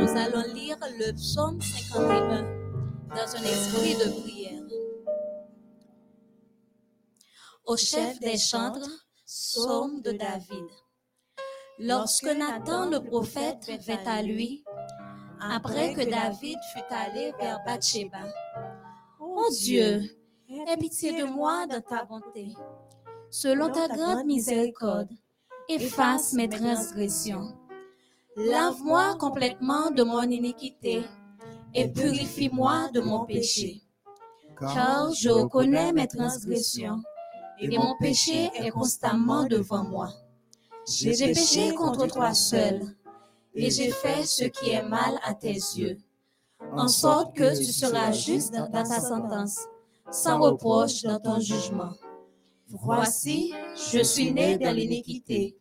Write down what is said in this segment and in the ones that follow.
Nous allons lire le psaume 51 dans un esprit de prière. Au chef des chantres, psaume de David. Lorsque Nathan le prophète vint à lui, après que David fut allé vers Bathsheba, Ô Dieu, aie pitié de moi dans ta bonté. Selon ta grande miséricorde, efface mes transgressions. Lave-moi complètement de mon iniquité et purifie-moi de mon péché. Car je reconnais mes transgressions et mon péché est constamment devant moi. J'ai péché contre toi seul et j'ai fait ce qui est mal à tes yeux, en sorte que tu seras juste dans ta sentence, sans reproche dans ton jugement. Voici, je suis né dans l'iniquité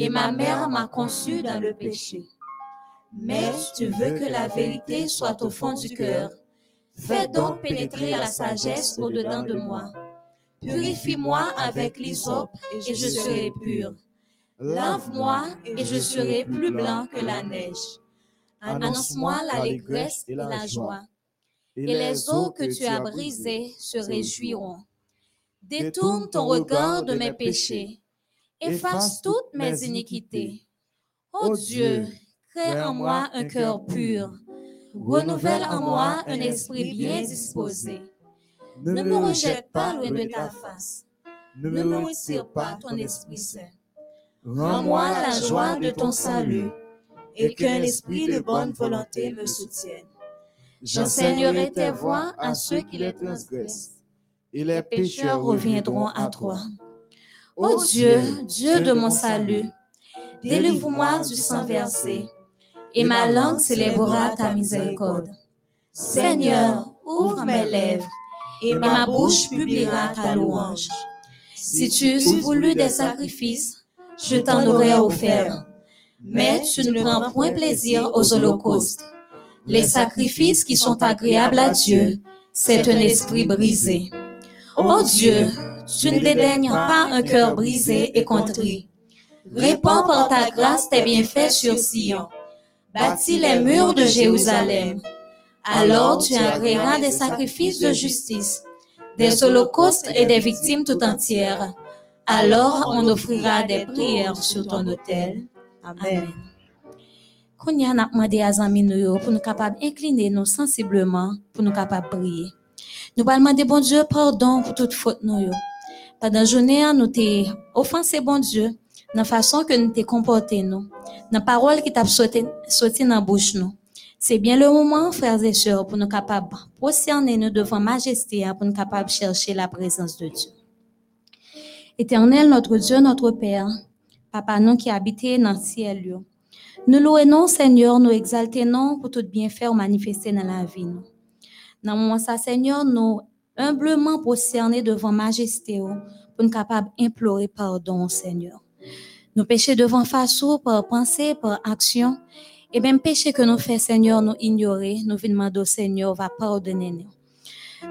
et ma mère m'a conçu dans le péché. Mais tu veux que la vérité soit au fond du cœur. Fais donc pénétrer la sagesse au-dedans de moi. Purifie-moi avec l'hysope et je serai pur. Lave-moi et je serai plus blanc que la neige. Annonce-moi l'allégresse et la joie. Et les eaux que tu as brisées se réjouiront. Détourne ton regard de mes péchés. Efface toutes mes iniquités. Ô Dieu, crée en moi un cœur pur. Renouvelle en moi un esprit bien disposé. Ne me rejette pas loin de ta face. Ne me retire pas ton Esprit Saint. Rends-moi la joie de ton salut et qu'un esprit de bonne volonté me soutienne. J'enseignerai tes voies à ceux qui les transgressent et les pécheurs reviendront à toi. Ô Dieu, Dieu de mon salut, délivre-moi du sang versé et ma langue célébrera ta miséricorde. Seigneur, ouvre mes lèvres et ma bouche publiera ta louange. Si tu eusses voulu des sacrifices, je t'en aurais offert. Mais tu ne prends point plaisir aux holocaustes. Les sacrifices qui sont agréables à Dieu, c'est un esprit brisé. Ô Dieu, tu ne dédaignes pas un cœur brisé et contrit. Répands par ta grâce tes bienfaits sur Sion. Bâtis les murs de Jérusalem. Alors tu agréeras des sacrifices de justice, des holocaustes et des victimes tout entières. Alors on offrira des prières sur ton autel. Amen. Kounya n'a demandé à pour nous capables incliner nous sensiblement pour nous capables prier. Nous allons demander bon Dieu pardon pour toute faute nous. Pendant la journée, nous t'ai offensé bon Dieu dans la façon que nous t'ai comporté nous, dans la parole qui t'a sorti dans la bouche nous. C'est bien le moment, frères et sœurs, pour nous capables prosterner nous devant majesté, pour nous capables chercher la présence de Dieu. Éternel, notre Dieu, notre Père, Papa, nous qui habitez dans le ciel, nous louons, Seigneur, nous exaltons pour tout bien faire manifester dans la vie. Nous. Dans moment ça, Seigneur, nous humblement prosterner devant majesté pour nous implorer pardon, Seigneur. Nous péchons devant face par pensée, par action, et même péché que nous faisons, Seigneur, nous ignorer, nous au Seigneur, va pardonner nous.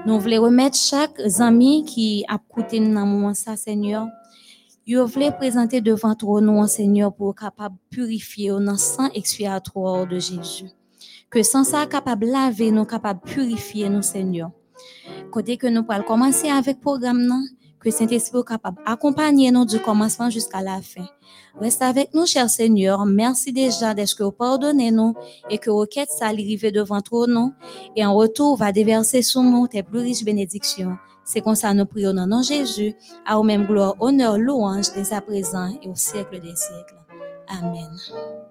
Nous voulons remettre chaque ami qui a coûté dans moment ça, Seigneur. Nous voulons présenter devant toi, nous, Seigneur, pour capable purifier dans sang expiatoire de Jésus. Que sans ça, capable laver, nous capable purifier nous, Seigneur. Côté que nous pourrons commencer avec le programme, que Saint-Esprit soit capable d'accompagner nous du commencement jusqu'à la fin. Reste avec nous, cher Seigneur. Merci déjà d'être que vous pardonnez nous et que vos quêtes arrivent devant toi, non? Et en retour, va déverser sur nous tes plus riches bénédictions. C'est comme ça nous prions dans nom Jésus, à vous même gloire, honneur, louange dès à présent et au siècle des siècles. Amen.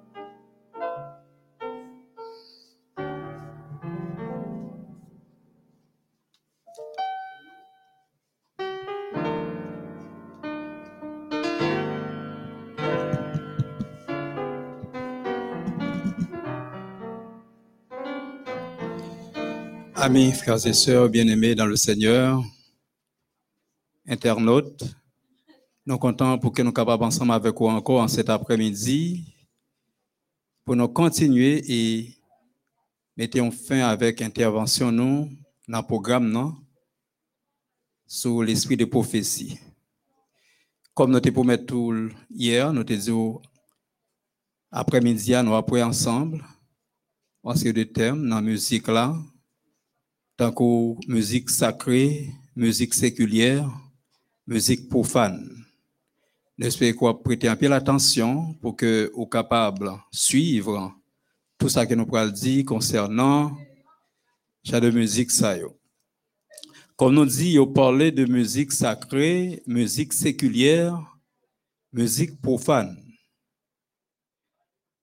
Amis, frères et sœurs bien-aimés dans le Seigneur, internautes, nous comptons pour que nous capables ensemble avec vous encore en cet après-midi pour nous continuer et mettons fin avec intervention nous dans le programme non, sur l'esprit de prophétie. Comme nous te mettre tout hier, nous te dit après-midi, nous après ensemble en série de thèmes dans la musique là, tant que musique sacrée, musique séculière, musique profane. J'espère qu'on prêter un peu l'attention pour que vous capable suivre tout ça que nous pourrons dire concernant la de musique ça Comme nous dit, on parlait de musique sacrée, musique séculière, musique profane.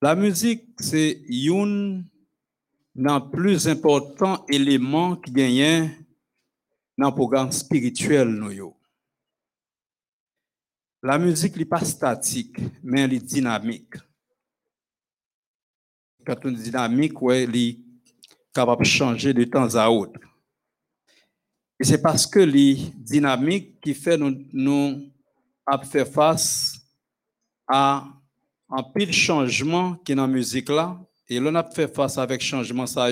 La musique, c'est un des plus importants éléments qui gagne dans le programme spirituel. La musique n'est pas statique, mais elle est dynamique. Quand on dit dynamique, ouais, elle est capable de changer de temps à autre. Et c'est parce que les dynamique qui fait nous, nous faire face à un pile changement qui est dans la musique là. Et l'on a fait face avec changement ça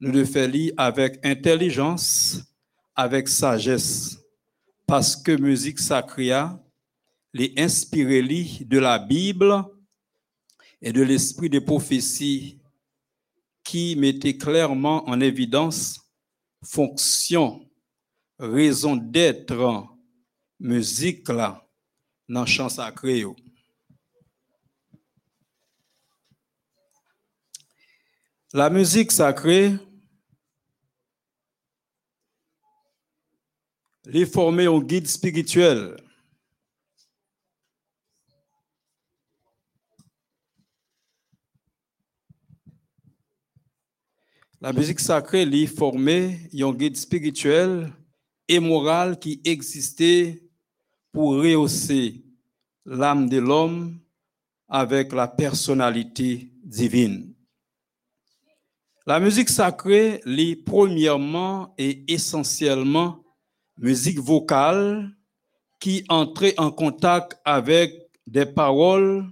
nous devons faire avec intelligence, avec sagesse. Parce que musique sacrée, les inspiré de la Bible et de l'esprit des prophéties qui mettait clairement en évidence fonction, raison d'être, musique là, dans le chant sacré. La musique sacrée, les former en guide spirituel. La musique sacrée lui formait un guide spirituel et moral qui existait pour rehausser l'âme de l'homme avec la personnalité divine. La musique sacrée lit premièrement et essentiellement musique vocale qui entrait en contact avec des paroles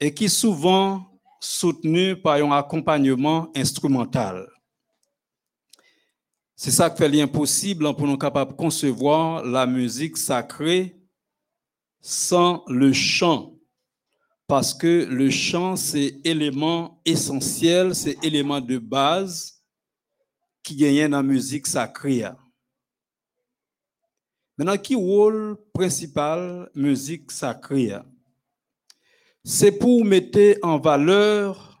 et qui souvent soutenue par un accompagnement instrumental. C'est ça qui fait l'impossible pour nous capables de concevoir la musique sacrée sans le chant parce que le chant, c'est élément essentiel, c'est élément de base qui gagne dans la musique sacrée. Maintenant, qui rôle principal musique sacrée? C'est pour mettre en valeur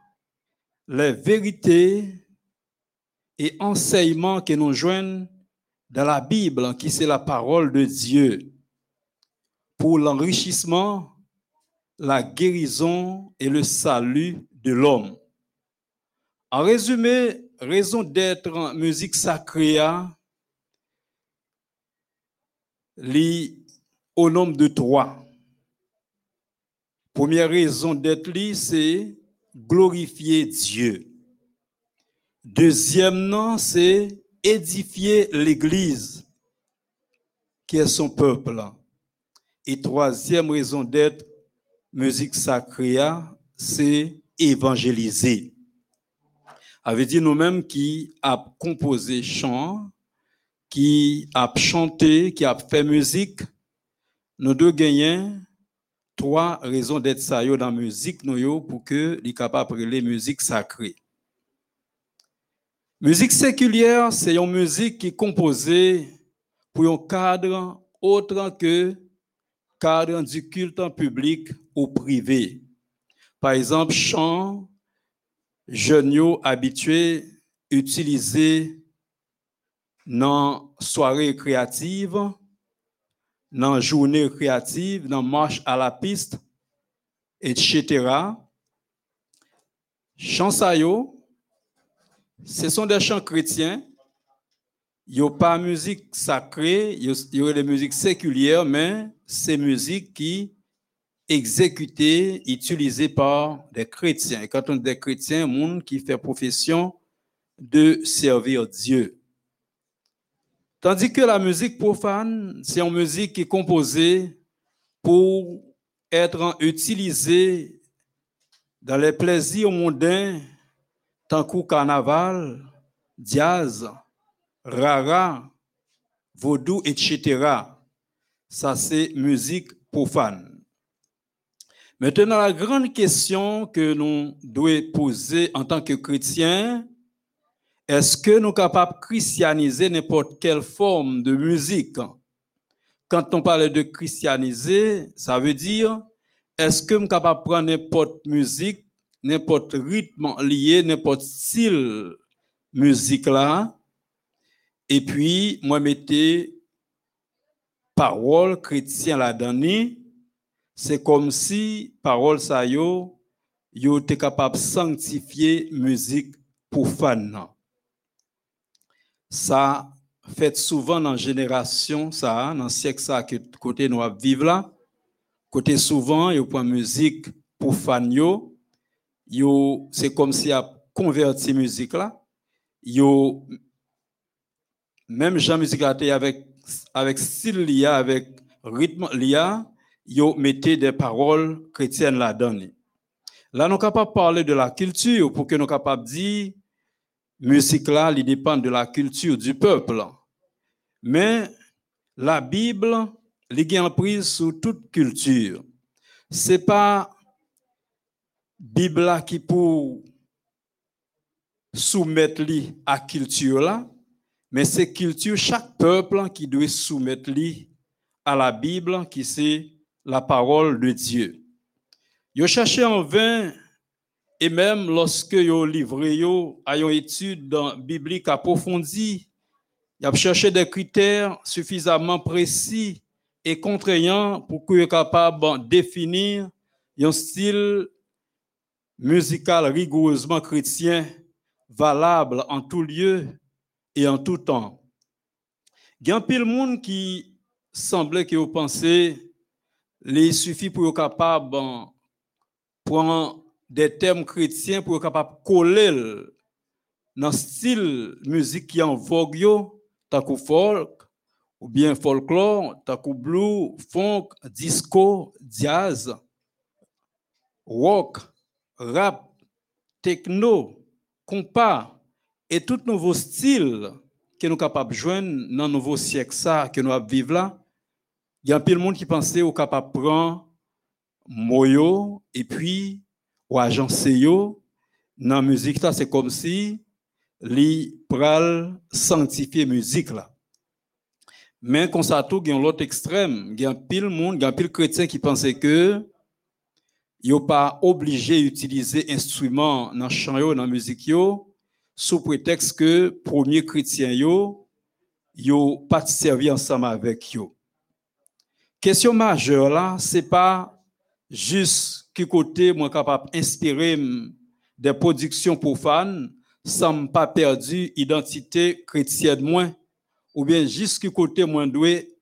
les vérités et enseignements que nous joignent dans la Bible, qui c'est la parole de Dieu, pour l'enrichissement la guérison et le salut de l'homme. En résumé, raison d'être musique sacrée, lit au nombre de trois. Première raison d'être lit, c'est glorifier Dieu. Deuxième c'est édifier l'Église, qui est son peuple. Et troisième raison d'être, musique sacrée, c'est évangéliser. Avait dit nous-mêmes qui a composé chant, qui a chanté, qui a fait musique, nous deux gagnons trois raisons d'être ça dans la musique pour que les capables les musique sacrée. Musique séculière, c'est une musique qui est composée pour un cadre autre que cadre du culte en public ou privé. Par exemple, chant, jeunes habitués utilisés dans soirée créative, dans journée créative, dans marche à la piste, etc. Chants ce sont des chants chrétiens il n'y a pas de musique sacrée, il y a des musiques séculières, mais c'est musique qui exécutée, utilisée par des chrétiens. Et quand on dit des chrétiens, monde qui fait profession de servir Dieu. Tandis que la musique profane, c'est une musique qui est composée pour être utilisée dans les plaisirs mondains, tant que carnaval, jazz, rara, vaudou, etc. Ça, c'est musique profane. Maintenant, la grande question que nous devons poser en tant que chrétiens, est-ce que nous sommes capables de christianiser n'importe quelle forme de musique? Quand on parle de christianiser, ça veut dire, est-ce que nous sommes capables de prendre n'importe musique, n'importe rythme lié, n'importe style musique là, et puis, moi, mettez parole chrétienne là-dedans, c'est comme si parole ça yo, yo était capable de sanctifier musique fan. Ça fait souvent dans génération ça, dans siècle ça que côté nous vivre là, côté souvent yo prend musique fan yo, yo c'est comme si a converti musique là, yo même Jean musique avec avec style lié avec rythme lié yo mettez des paroles chrétiennes là-dedans. Là, nous sommes capables de parler de la culture pour que nous sommes capables de dire musique là, il dépend de la culture du peuple. Mais la Bible, elle est prise sur toute culture. C'est pas Bible qui pour soumettre à culture mais c'est culture chaque peuple qui doit soumettre à la Bible qui c'est la parole de Dieu. Yo cherché en vain et même lorsque yo livré à une étude biblique approfondie, a cherché des critères suffisamment précis et contraignants pour que capable de définir un style musical rigoureusement chrétien valable en tout lieu et en tout temps. Il y a un pile monde qui semblait vous pensez il suffit pour être capable de prendre des thèmes chrétiens pour être capable de coller dans le style musique qui est en vogue, tant folk, ou bien folklore, tant blue, funk, disco, jazz, rock, rap, techno, compas, et tout nouveau style que nous sommes capables de joindre dans le nouveau siècle ça que nous vivons là, il y a un peu de monde qui pensait au capable prendre moyo et puis ou agencer yo dans la musique c'est comme si li pral sanctifier musique là. Mais quand ça tout, l'autre extrême, il y a un pile monde, il y a un pile chrétien qui pensait que yo pas obligé d'utiliser instrument dans chant yo dans musique sous prétexte que premier chrétien yo yo pas servi ensemble avec yo. Question majeure là, c'est pas juste que côté moi capable d'inspirer des productions profanes sans pas perdu identité chrétienne moins ou bien juste que côté moi doué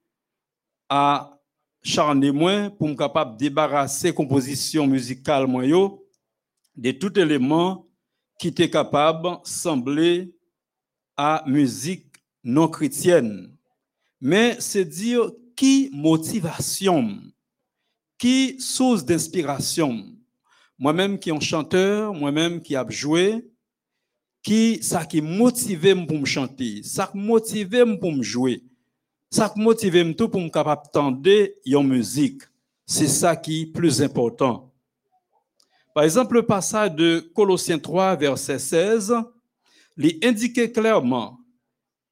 à charner moins pour me capable débarrasser composition musicale moi de tout élément qui était capable sembler à musique non chrétienne. Mais c'est dire qui motivation, qui source d'inspiration? Moi-même qui suis un chanteur, moi-même qui ai joué, qui ça qui motive pour me chanter, ça qui motive pour me jouer, ça qui motive tout pour me capable tendre en musique. C'est ça qui est plus important. Par exemple, le passage de Colossiens 3, verset 16, il indiquait clairement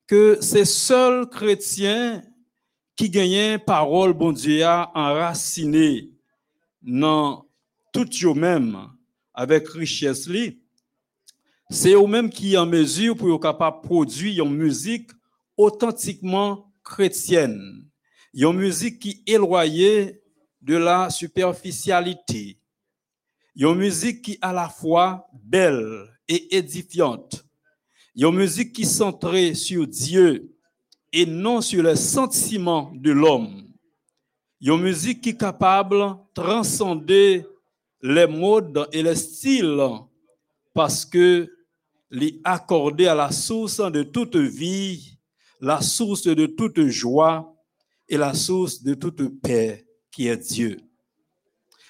que ces seuls chrétiens qui gagnent parole bon Dieu enraciné dans tout eux-mêmes avec richesse c'est eux-mêmes qui en mesure pour être capable de produire une musique authentiquement chrétienne, une musique qui éloignée de la superficialité, une musique qui à la fois belle et édifiante, une musique qui centrée sur Dieu et non sur les sentiments de l'homme. Une musique qui est capable de transcender les modes et les styles parce que les accorder à la source de toute vie, la source de toute joie et la source de toute paix qui est Dieu.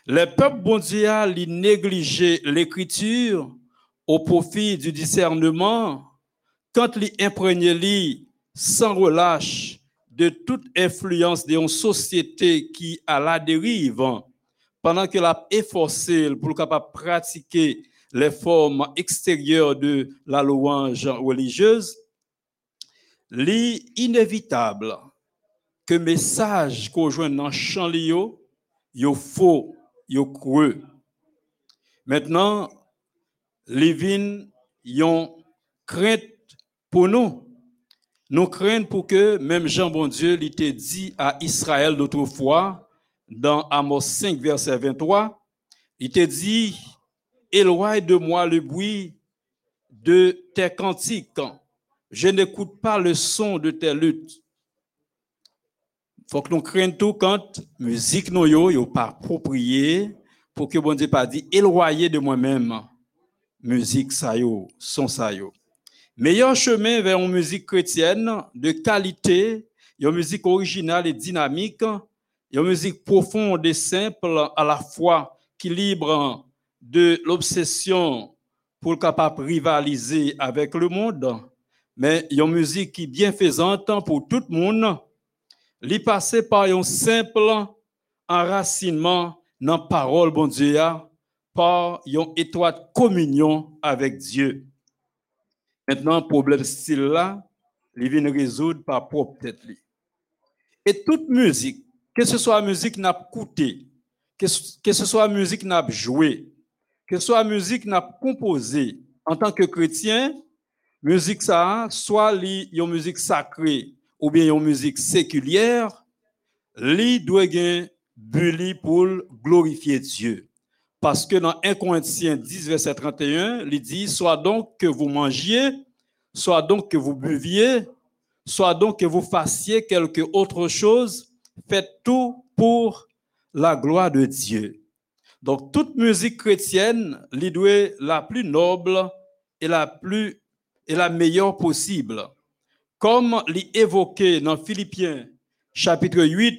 Les peuples mondiaux négligeaient l'écriture au profit du discernement quand ils imprégnaient sans relâche de toute influence d'une société qui à la dérive pendant qu'il a efforcé pour capable pratiquer les formes extérieures de la louange religieuse, l'inévitable que message qu'on joue dans chant yo, yo faux, yo creux. Maintenant, les vignes ont crainte pour nous. Nous craignons pour que même Jean bon Dieu l'ait dit à Israël d'autrefois dans Amos 5 verset 23, il t'a dit éloigne de moi le bruit de tes cantiques. Je n'écoute pas le son de tes luttes. Faut que nous craignons tout quand musique nous yo, pas approprié pour que bon Dieu pas dit éloigné de moi-même musique ça son ça yo. Meilleur chemin vers une musique chrétienne de qualité, une musique originale et dynamique, une musique profonde et simple à la fois qui libre de l'obsession pour le capable rivaliser avec le monde, mais une musique qui est bienfaisante pour tout le monde, lui passer par un simple enracinement dans la parole, bon Dieu, par une étroite communion avec Dieu. Maintenant, problème style là, il vient résoudre par propre tête. Et toute musique, que ce soit musique n'a coûté, que, ce soit musique n'a joué, que ce soit musique n'a composé, en tant que chrétien, musique ça, soit une musique sacrée ou bien une musique séculière, li doit gagner pour glorifier Dieu. Parce que dans 1 Corinthiens 10, verset 31, il dit, soit donc que vous mangiez, soit donc que vous buviez, soit donc que vous fassiez quelque autre chose, faites tout pour la gloire de Dieu. Donc, toute musique chrétienne, l'idée la plus noble et la plus et la meilleure possible. Comme l'évoqué dans Philippiens chapitre 8,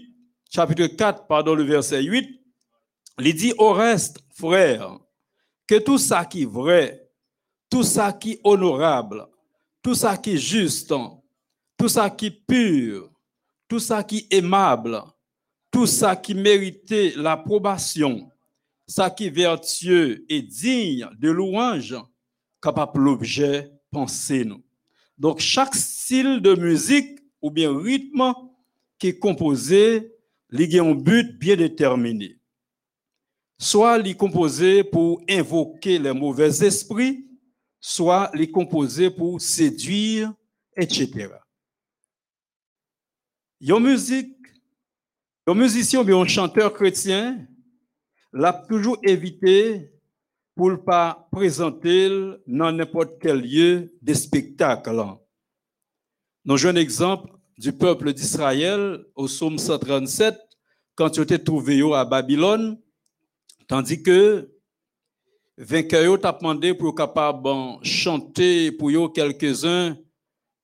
chapitre 4, pardon, le verset 8, il dit au reste, frère, que tout ça qui est vrai, tout ça qui est honorable, tout ça qui est juste, tout ça qui est pur, tout ça qui est aimable, tout ça qui méritait l'approbation, ça qui est vertueux et digne de louange, capable l'objet penser nous. Donc chaque style de musique ou bien rythme qui est composé, il a un but bien déterminé soit les composer pour invoquer les mauvais esprits, soit les composer pour séduire, etc. Une musique, un musicien ou un chanteur chrétien l'a toujours évité pour ne pas présenter dans n'importe quel lieu de spectacle. Nous avons un exemple du peuple d'Israël au psaume 137, quand ils étaient trouvés à Babylone, Tandis que vainqueur t'a demandé pour capable chanter pour quelques-uns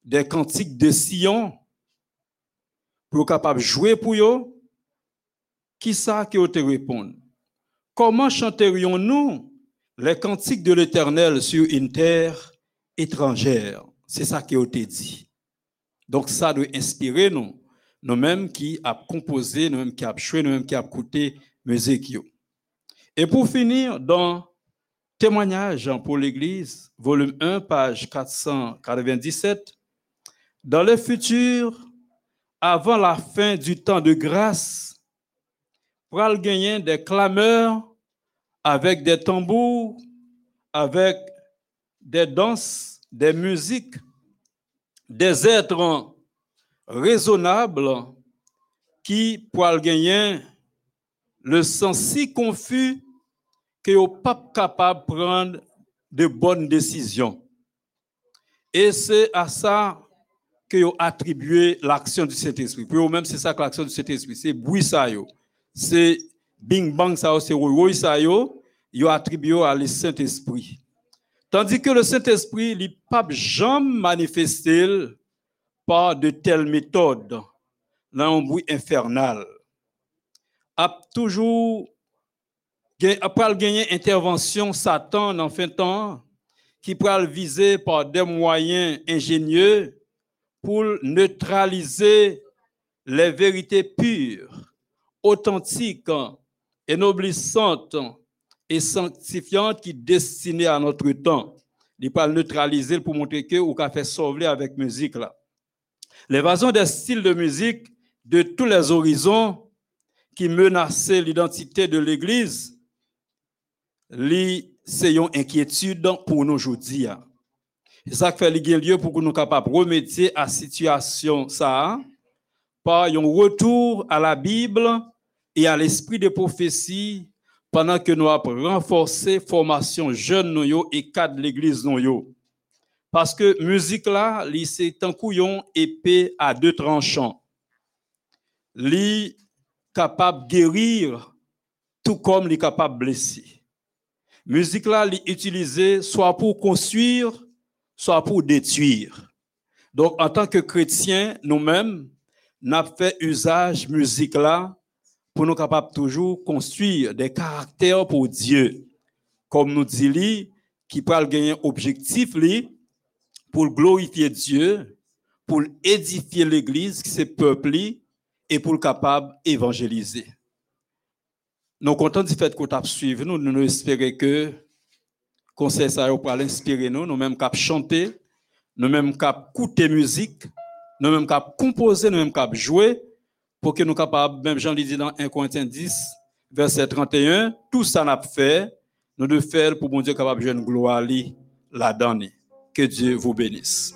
des cantiques de Sion pour capable jouer pour eux. Qui ça qui te répond? Comment chanterions-nous les cantiques de l'Éternel sur une terre étrangère? C'est ça qui été dit. Donc ça doit inspirer nous, nous-mêmes qui avons composé, nous-mêmes qui avons joué, nous-mêmes qui avons écouté musique. Et pour finir, dans Témoignage pour l'Église, volume 1, page 497, dans le futur, avant la fin du temps de grâce, le gagner des clameurs avec des tambours, avec des danses, des musiques, des êtres raisonnables qui pourraient gagner le sens si confus que vous pas capable de prendre de bonnes décisions. Et c'est à ça que vous attribuez l'action du Saint-Esprit. Pour vous-même, c'est ça que l'action du Saint-Esprit. C'est bruit ça, c'est bing bang ça, c'est oui ça, vous attribué à le Saint-Esprit. Tandis que le Saint-Esprit, il pas jamais manifesté par de telles méthodes, dans un bruit infernal a toujours après gagner intervention Satan en fin de temps qui pourra viser par des moyens ingénieux pour neutraliser les vérités pures, authentiques énoblissante et sanctifiante qui est destinée à notre temps. Il pas neutraliser pour montrer que ou qu'a fait sauver avec musique là. L'évasion des styles de musique de tous les horizons qui menaçaient l'identité de l'Église, c'est une inquiétude pour nous aujourd'hui. C'est ça qui fait lieu pour que nous capables de remédier à la situation ça, par un retour à la Bible et à l'esprit de prophétie pendant que nous avons renforcé la formation jeune et cadre de l'église. Parce que musique là, c'est un couillon épée à deux tranchants. Capable de guérir tout comme li capable de blesser. Musique là, li utilisée soit pour construire, soit pour détruire. Donc, en tant que chrétiens, nous-mêmes, n'a fait usage musique là pour nous capables toujours construire des caractères pour Dieu. Comme nous dit qui parle gagner objectif li, pour glorifier Dieu, pour édifier l'église, qui c'est peuple et pour capable évangéliser. Nous contents du fait qu'on t'a suivi nous, nous espérons que conseil ça va inspirer nous, nous-mêmes cap chanter, nous-mêmes cap écouter musique, nous-mêmes cap composer, nous-mêmes cap jouer pour que nous capables, même Jean dit dans 1 Corinthiens 10, verset 31, tout ça n'a fait, nous devons faire pour bon Dieu capable de une gloire là-dedans. Que Dieu vous bénisse.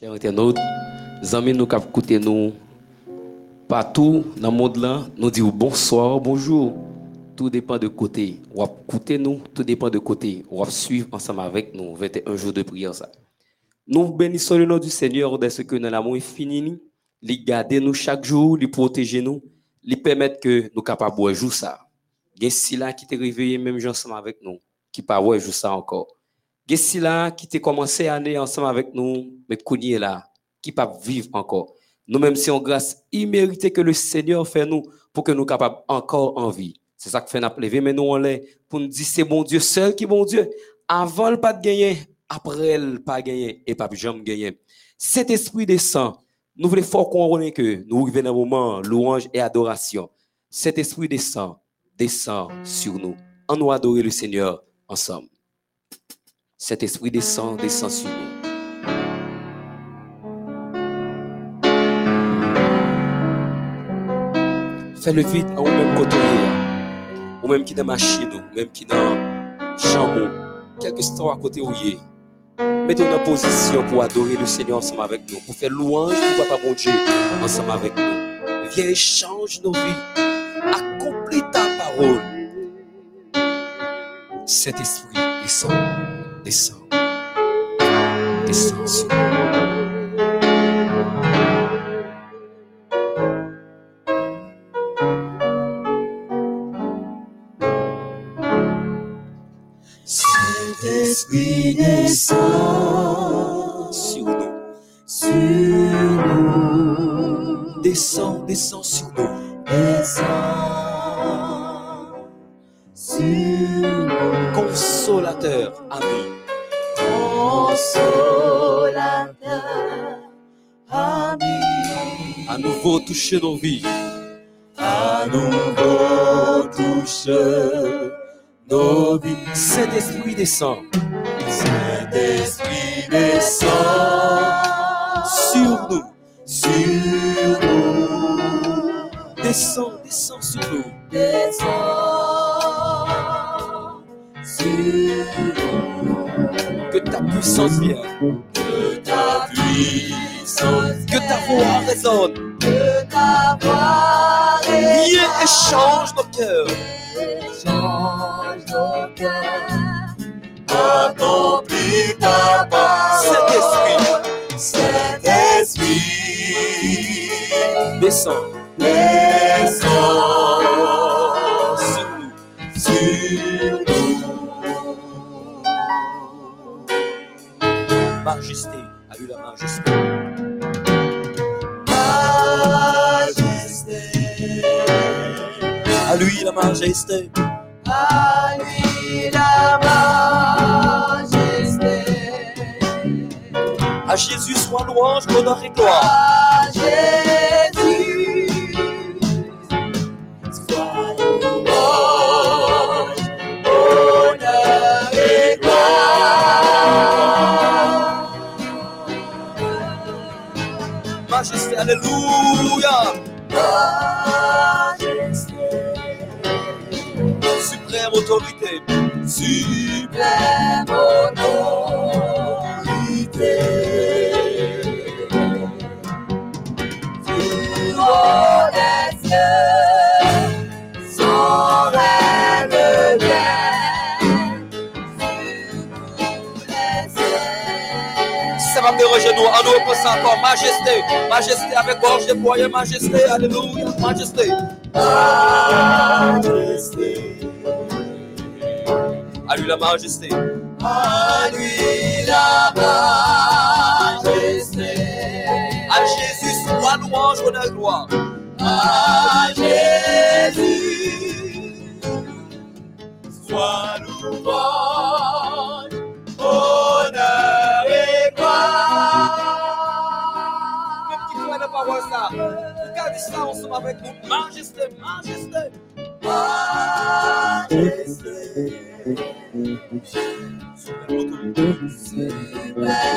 Chers internautes, amis nous qui écoutent nous partout dans le monde là, nous disons bonsoir, bonjour. Tout dépend de côté. On va écouter nous, tout dépend de côté. Va suivre ensemble avec nous 21 jours de prière ça. Nous bénissons le nom du Seigneur de ce que nous l'amour fini, lui garder nous chaque jour, lui protéger nous, lui permettre que nous capables de jouer ça. Il y a qui t'est réveillé même ensemble avec nous, qui pas jouer ça encore. Gessi là qui t'a commencé l'année ensemble avec nous, mais est là, qui pas vivre encore. Nous-mêmes, c'est en grâce imméritée que le Seigneur fait nous pour que nous capables encore en vie. C'est ça que fait nous mais nous on l'est pour nous dire c'est bon Dieu seul qui bon Dieu. Avant le pas de gagner, après le pas gagner et pas jamais gagner. Cet esprit descend. Nous voulons fort qu'on que nous arrivons dans un moment louange et adoration. Cet esprit descend, descend sur nous. En nous adorer le Seigneur ensemble. Cet esprit descend, descend sur nous. Fais le vide à vous-même côté, ou même qui dans machine, ou même qui dans chambre, quelque soit à côté où il Mettez-vous en position pour adorer le Seigneur ensemble avec nous, pour faire louange pour Papa bon Dieu ensemble avec nous. Viens, change nos vies. Accomplis ta parole. Cet esprit descend descend, descend sur Cet esprit descend sur nous, sur nous, descend, descend sur nouveau toucher nos vies. À nouveau touche nos vies. Saint-Esprit descend Saint-Esprit descend sur nous. sur nous. Descend, descend sur nous. Descend sur nous. Que ta puissance vienne. Que ta puissance Que ta voix résonne. que ta voix Viens et change nos cœurs. change nos cœurs. Accomplis ta parole. Saint-Esprit, Descend descend sur nous. sur nous. Majesté. Majesté, À lui la majesté. à lui la majesté. À Jésus soit louange, honneur et gloire. À Jésus, sois louange, honneur et gloire. Majesté, alléluia. Suprême autorité. suprême autorité. Du haut des cieux, son règne faire genoux. À nous encore. Majesté. Majesté avec gorge déployée. Majesté. Alléluia. Majesté. Majesté, À lui la majesté. à lui la majesté. À Jésus soit louange, honneur gloire. À Jésus, sois louange, honneur et Même qui gloire. croit la parole ça. Regardez ça ensemble avec nous? Majesté. Majesté. Majesté, Sobre a moto.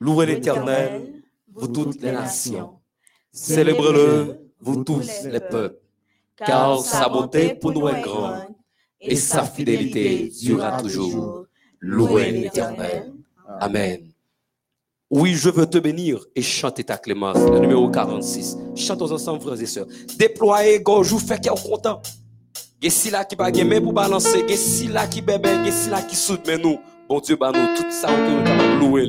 Louez l'Éternel, vous toutes les nations. Célébrez-le, vous tous les peuples. Car sa beauté pour nous est grande et sa fidélité durera toujours. Louez l'Éternel. Amen. Oui, je veux te bénir et chanter ta clémence. Le numéro 46. Chantons ensemble, frères et sœurs. Déployez gorge, vous faites qu'elle content. Et si là qui baguette pour balancer, et qui bébé, là qui nous, bon Dieu, bah nous, tout ça, on peut louer.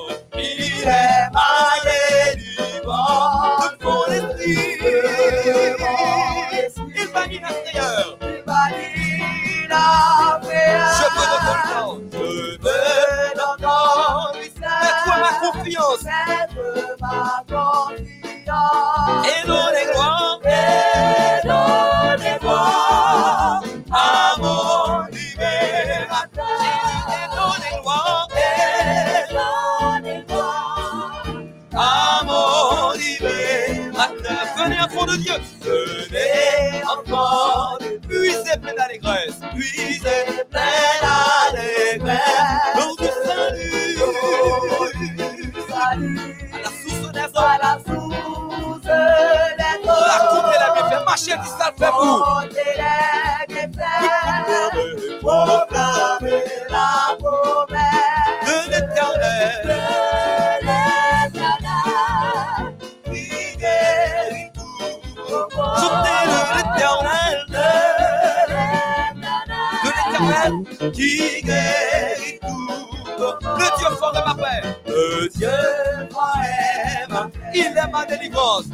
Le. Le Dieu ma paix. Il est ma délivrance.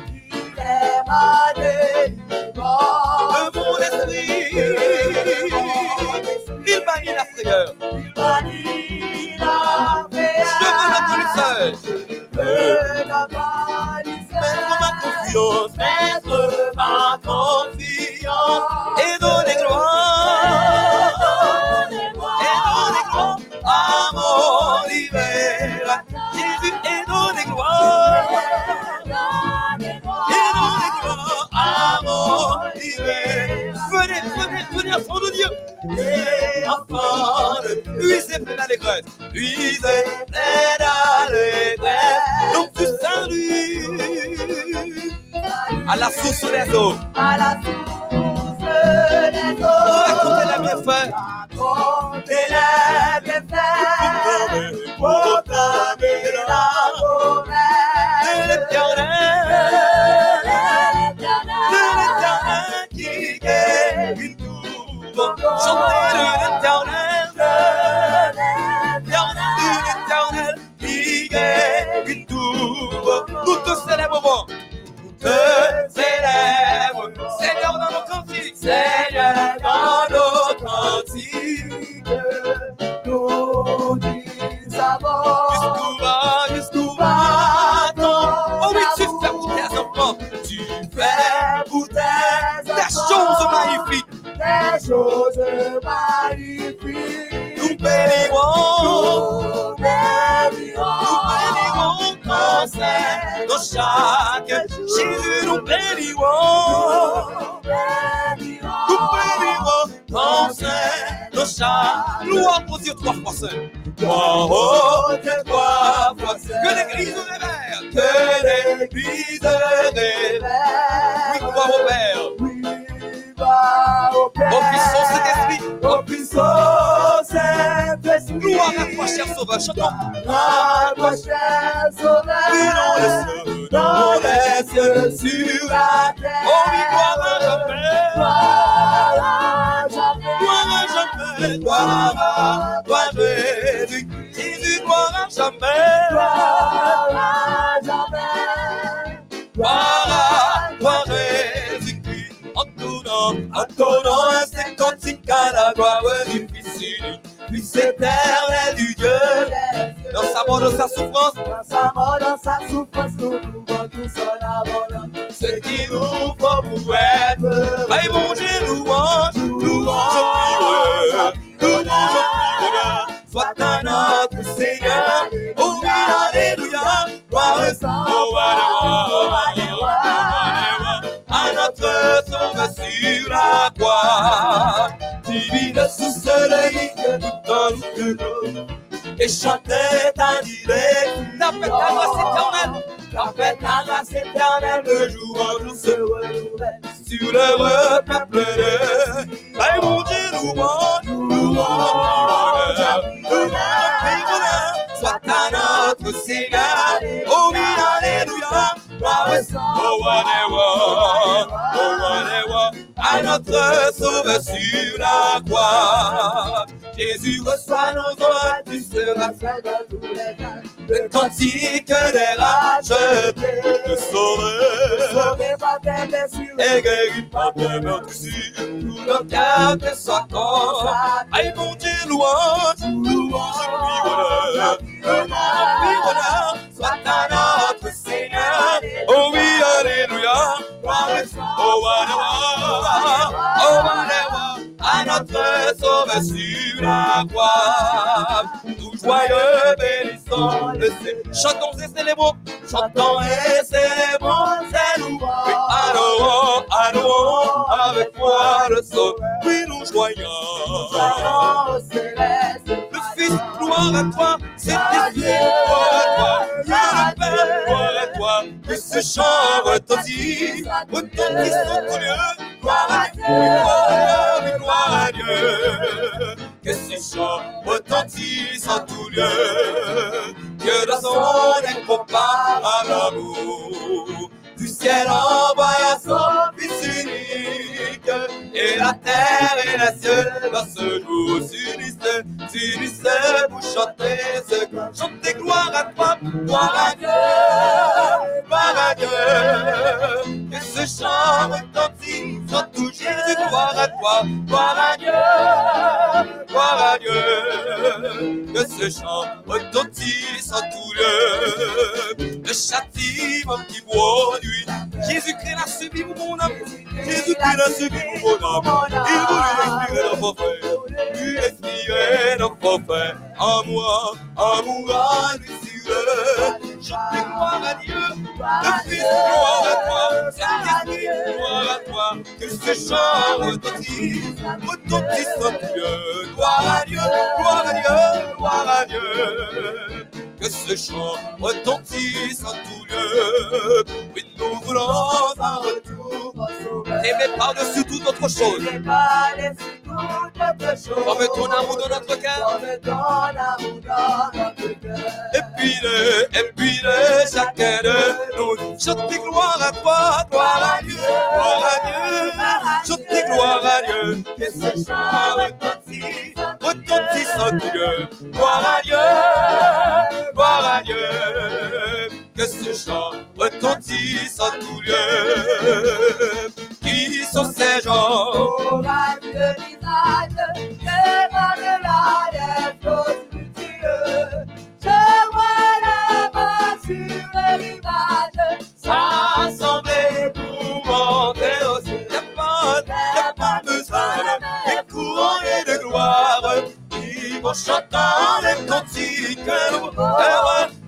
Va au Père. Au puissant Saint-Esprit, Au puissant Saint-Esprit. gloire à toi, cher Sauveur, chantons. À toi, cher Sauveur. Oui, dans les cieux, dans les cieux, sur la terre. Oh oui, gloire à jamais, Gloire à jamais. gloire à jamais, gloire à nous trouvons tout son abondance. ce qui nous faut pour être. Aïe mon Dieu, louange, louange, prière, louange, prière. Soit à notre Seigneur, oh oui, alléluia, gloire et oh, alléluia, à notre sauveur sur la croix. Divine source de vie que nous donne de l'eau. Et chantait ta direct, la fête à grâce éternelle, la fête à grâce éternelle, le jour en jour se renouvelle sur le peuple de Aïe mon Dieu, louange, louange, louange, louange, soit à notre Seigneur, oh oui, alléluia, gloire et whatever, oh, whatever, à notre sauveur sur la croix. Jésus reçoit nos droits, tu seras Fait de tous les temps. le cantique des rages, te sauver. Et guéri par tes tout le cœur soit corps. Aïe mon Dieu, louange, louange, louange, soit notre Seigneur. Oh oui, alléluia, oh oh à notre sauveur sur la croix. Nous joyeux bénissons le Seigneur. Chantons et célébrons, chantons et célébrons, c'est nous. Oui, adorons, adorons avec moi le saut. Oui, nous joyons. Le Fils, gloire à toi, c'est Dieu, gloire à toi, Dieu le Père, gloire à chant tout lieu, gloire à Dieu, à à que ce chant retentit en tout lieu, que dans son incomparable amour, du ciel envoya son Fils unique, et la terre et les cieux dans ce jour tous s'unissaient, s'unissaient pour chanter ce chanter gloire à toi, gloire à Dieu, à Dieu. Que ce chant retentisse en tout Jésus, gloire à toi, gloire à Dieu, gloire à Dieu. Que ce chant retentisse en tout lieu. Le châtiment qui produit. Jésus-Christ l'a subi pour mon âme. Jésus-Christ l'a subi pour mon âme. Il voulait respirer dans forfait. Il respirait dans forfait. En moi, en moi, lui Chantez gloire à Dieu. Le Fils, gloire à toi. Saint-Esprit, gloire à toi. Que ce chant retentisse, retentisse en Dieu. Gloire à Dieu, gloire à Dieu, gloire à Dieu. Que ce chant retentisse en tout lieu. Oui, nous voulons un retour. Aimer par-dessus toute autre chose. Comme ton amour dans notre cœur. Et puis le, et puis le, chacun de nous. Chantez gloire à toi, gloire à Dieu, gloire à Dieu. Chantez gloire à Dieu. Que ce chant retentisse, retentisse en lieu. Gloire à Dieu, gloire à Dieu. Que ce chant retentisse en tout lieu. Qui sont ces gens? Assemblés pour monter au ciel. Y'a pas, y'a pas besoin de courants de gloire. Ils vont chantant les cantiques. Heureux,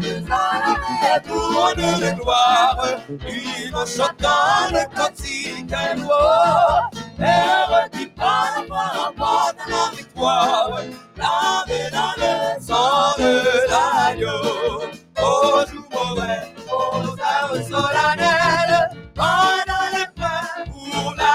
l'île. Couronne de gloire, ils vont chantant le cantique nouveau. Heureux qui parle, remporte la victoire, lavé dans le sang de l'agneau. Au jour mauvais, aux heures solennelles, pendant les fêtes pour la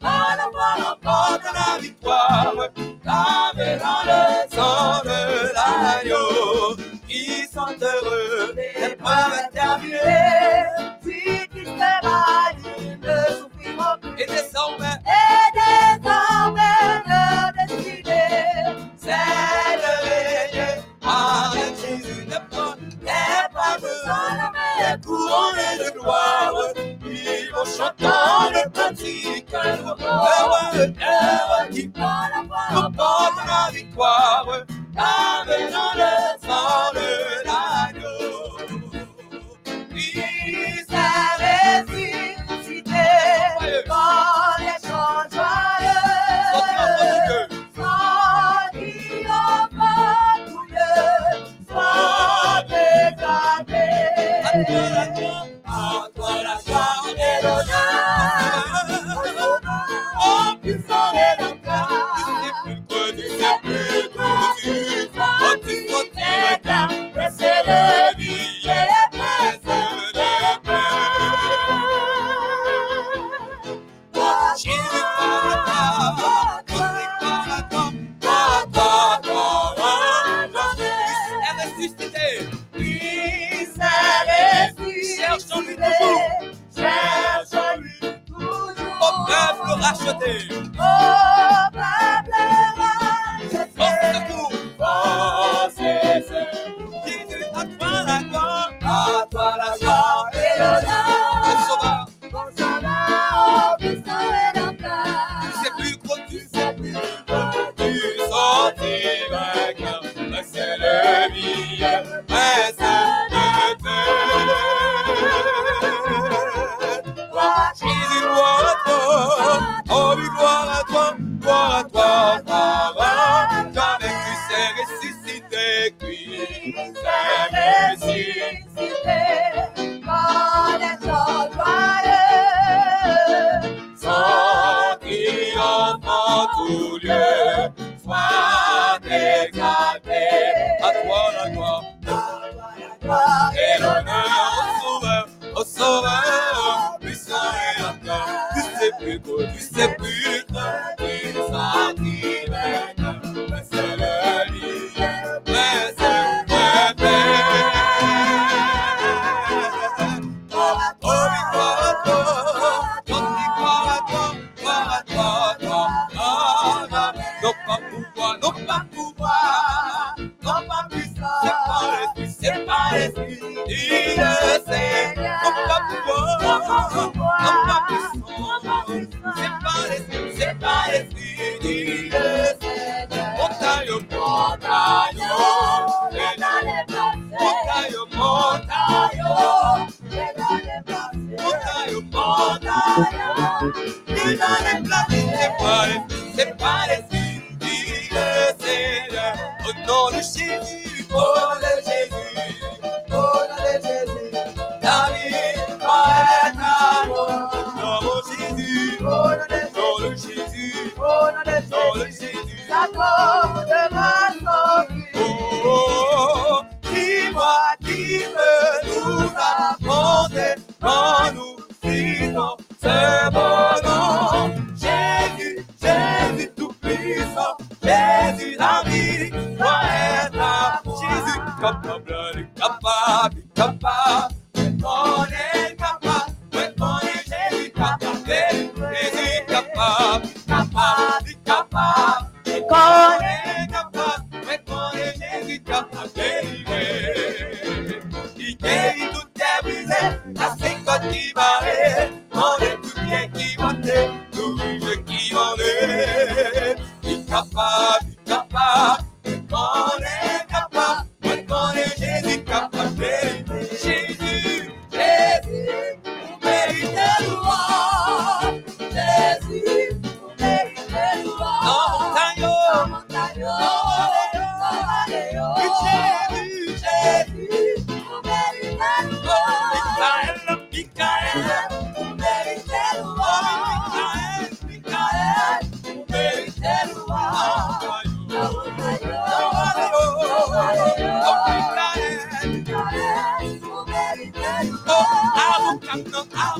Parle, remporte la victoire, lavé dans le sang de l'agneau. Ils sont heureux, l'épreuve est terminée. Si tu souffriront plus. Et désormais, et besoin de couronner de gloire. Ils vont chantant le cantique heureux, heureux qui remporte la victoire. Lavé dans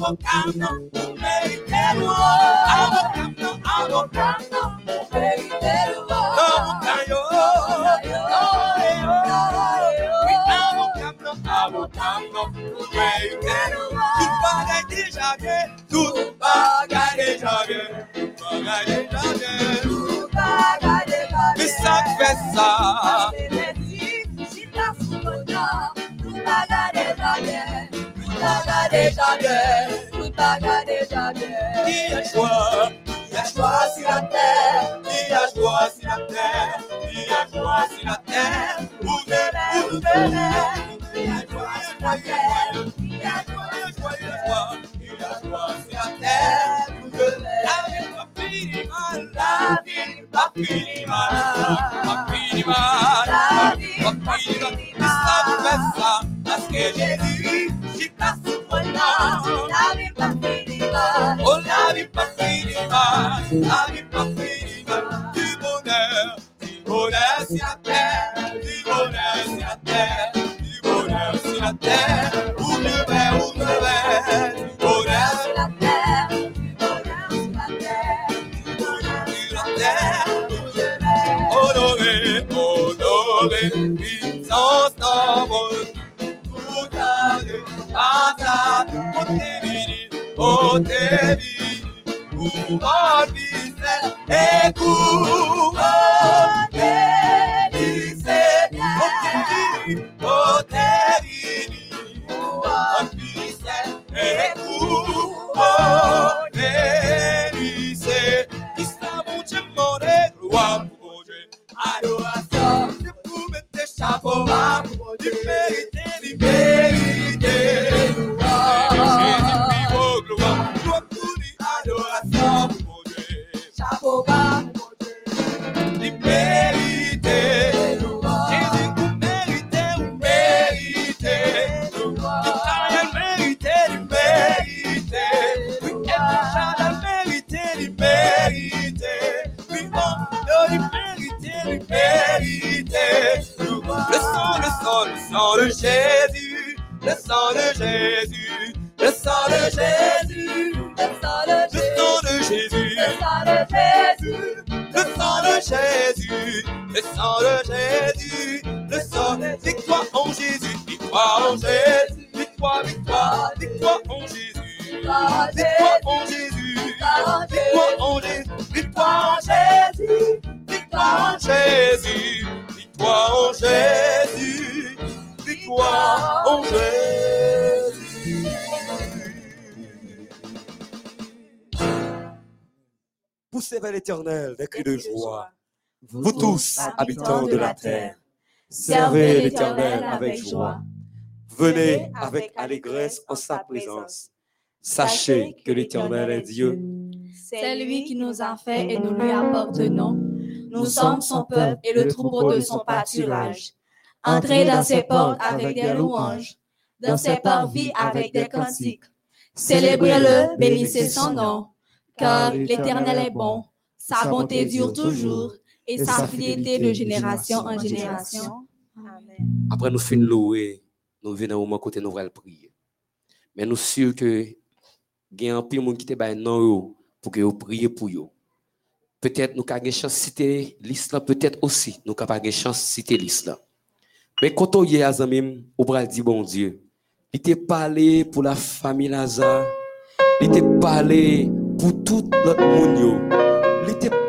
abocando o meu inteiro. Abocando, abocando o meu inteiro. Como caiu, abocando, abocando o de inteiro. Tu de já que, tu pagarei já que, tu pagarei já que, tu pagarei já que. Me de Yeah. Iajuá, Iajuá, Ciraté, Iajuá, se Iajuá, terra, o Veré, o Veré, Iajuá, Ciraté, Iajuá, Iajuá, Iajuá, Ciraté, o Veré, a minha filha, a minha filha, des cris de joie. Vous tous, habitants de la terre, servez l'éternel avec joie. Venez avec allégresse en sa présence. Sachez que l'éternel est Dieu. C'est lui qui nous a fait et nous lui appartenons. Nous sommes son peuple et le troupeau de son pâturage. Entrez dans ses portes avec des louanges, dans ses parvis avec des cantiques. Célébrez-le, bénissez son nom, car l'Éternel est bon, sa bonté dure toujours et sa fidélité de génération en génération. Amen. Après nous finissons louer, nous venons au moment côté nous allons prier. Mais nous sûrs que il y a un peu de monde qui te bail non pour que vous priez pour eux. Peut-être nous avons une chance de citer l'islam, peut-être aussi nous avons une chance de citer l'islam. Mais quand on y est à Zamim, on va dire bon Dieu, il t'a parlé pour la famille Lazare, il t'a parlé pour tout l'autre monde,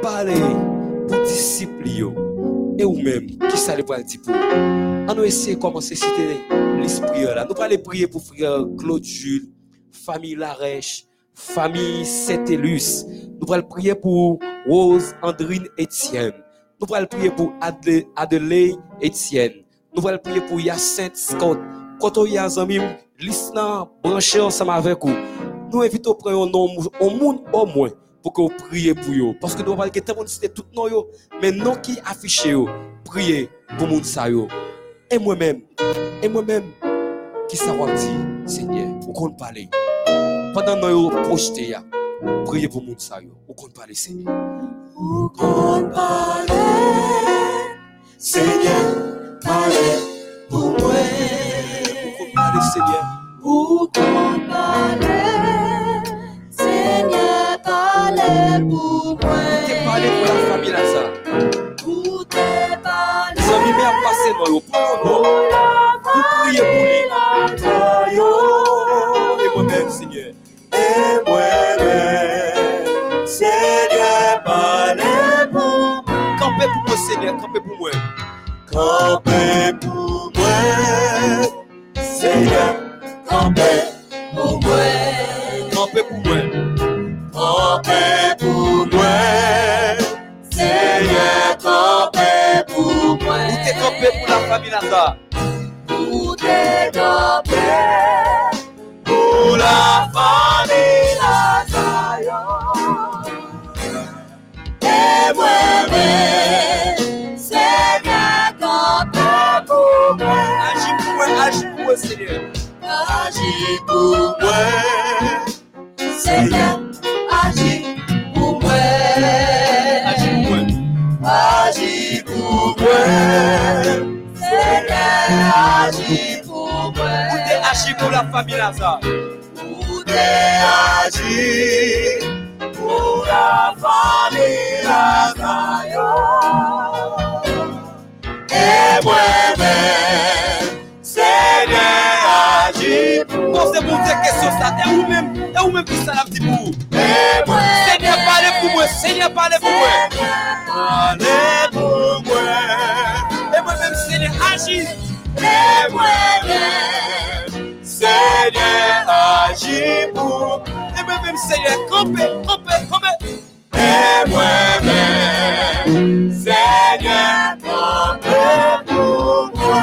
pour les disciples, yo. et ou ça le va dire pour nous? On va essayer de commencer à citer l'esprit là. Nous allons aller prier pour frère Claude Jules, famille Larèche, famille Saint-Élus. Nous allons prier pour Rose Andrine Etienne. Nous allons prier pour Adela- Adelaide Etienne. Nous allons prier pour Yacinthe Scott. Quand on y a un branché ensemble avec vous. Nous invitons à prendre monde au moins, pour que vous priez pour eux. Parce que nous allons pas citer tout nom, mais non qui affiché, priez pour monde ça. Et moi-même, et moi-même, qui va dire, Seigneur, vous compte parler. Pendant que nous projeté, priez pour monde ça. Vous compte parler, Seigneur. Vous compte parler, Seigneur, parlez pour moi. Vous compte parler, Seigneur. Vous compte parler, pour moi. Vous parlez pour la famille. Vous te parlez, Les amis, passer, non, yo. Prenons, non. Vous priez pour lui. Moi-même, Seigneur. Et pour moi. Campez pour moi, Seigneur. Campez pour moi. Campez pour moi, Seigneur, campé pour la famille Lazare. Vous êtes campé pour la famille Lazare. Et moi-même, Seigneur, campez pour moi. Agis pour moi, agis pour moi, Seigneur. Agis pour moi, Seigneur, agis pour aji pou mwen. Ou te aji pou la fami Lazare Ou te aji pou la fami Lazare E mwen men se ne aji pou bon, bon, mwen Non se moun te kesyon sa, e ou men, e ou men pi sa la pti pou? E mwen men se ne pale pou mwen, se ne pale pou mwen. Et moi-même, Seigneur, campez, campez, campez. Et moi-même, Seigneur, campez pour moi.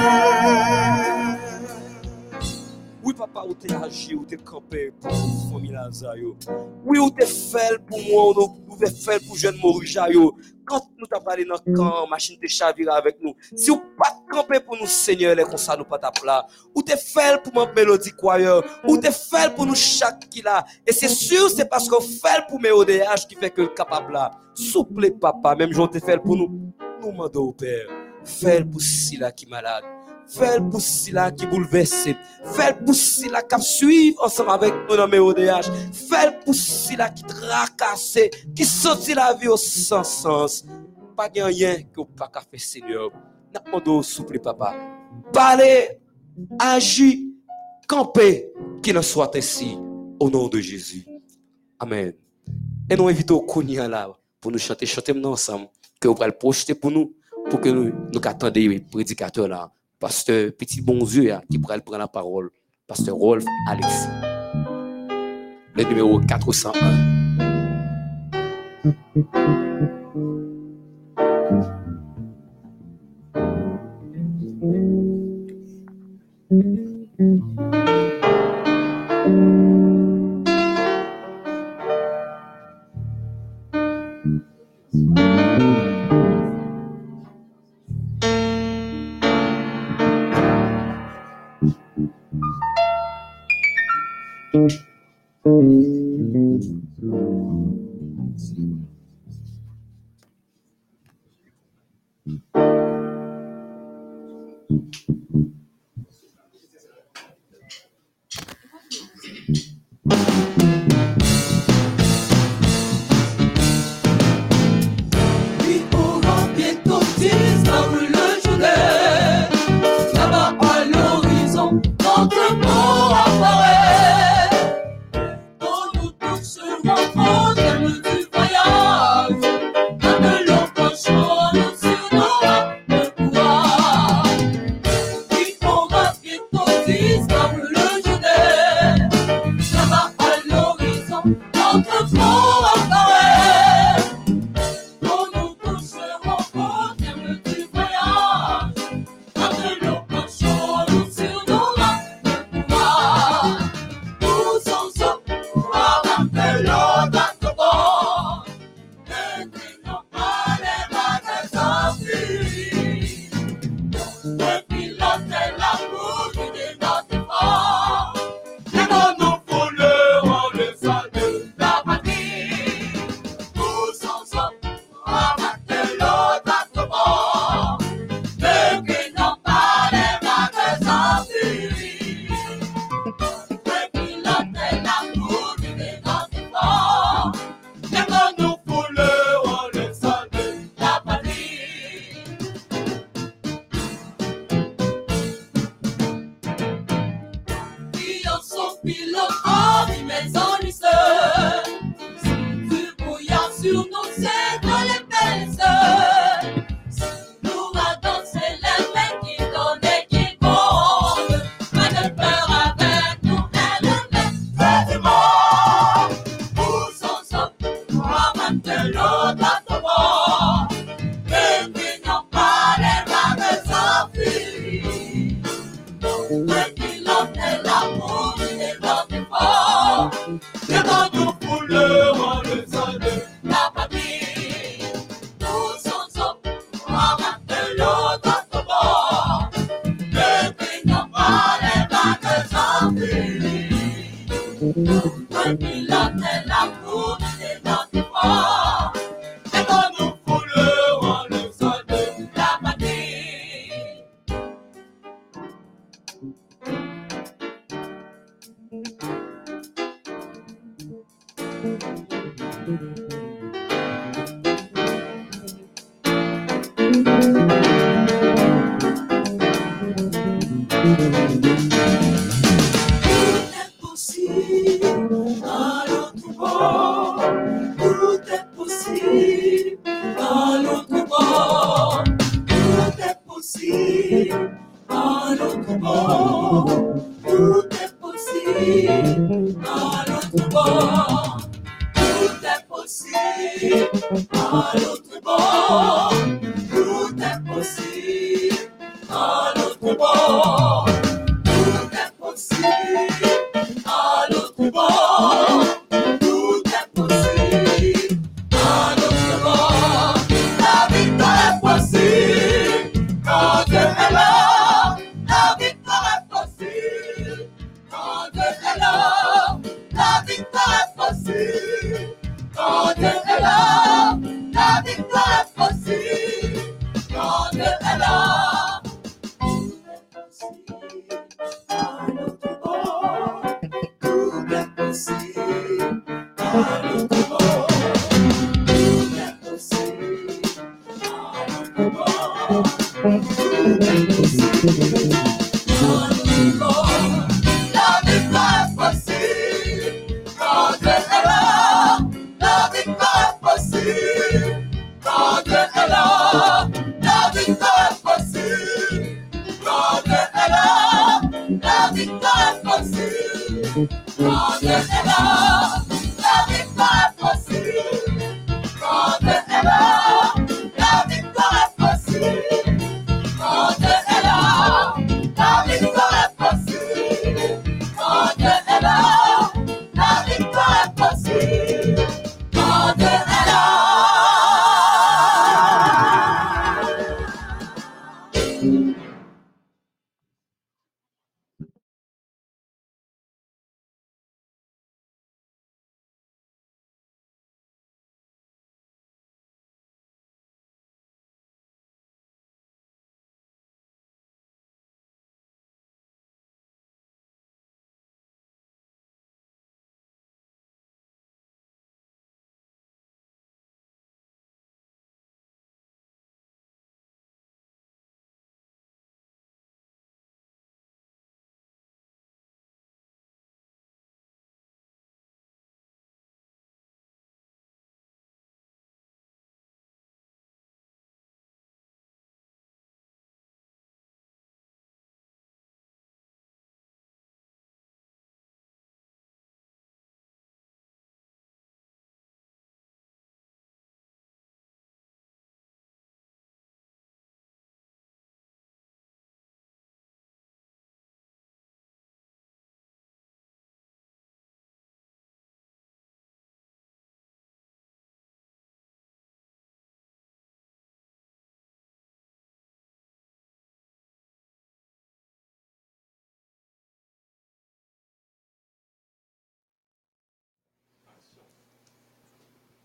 Oui, papa, ou t'es agi, ou t'es campé pour la famille Lazare. yo. Oui, ou t'es fait pour moi, ou ou t'es fait pour jeune Morija. Quand nous t'avons parlé dans le camp, machine te chavira avec nous. Si ou pas camper pour nous, Seigneur, les ça, nous pas plat. Ou t'es fait pour mon mélodie choir. Ou t'es fait pour nous chaque qui là. Et c'est sûr, c'est parce qu'on fait pour mes ODH qui fait que le capable là. Souple, papa, même j'en t'ai fait pour nous. Nous mandons au Père. Fais pour Sila qui malade. Fait le la qui bouleverse. Fait le pouce qui suivent ensemble avec nous dans mes ODH. Fait le la qui tracasse. Qui sorti la vie au sens sens, Pas de rien que vous ne pouvez pas faire, Seigneur. Nous demandons à papa, de parler, de agir, de camper. qu'il en soit ainsi. Au nom de Jésus. Amen. Et nous invitons à vous pour nous chanter chanter ensemble. Que vous pouvez nous projeter pour nous. Pour que nous nous attendions les prédicateurs pasteur Petit Bon Dieu hein, qui pourra prendre la parole, pasteur Rolf Alex. Le numéro 401. Mm-hmm.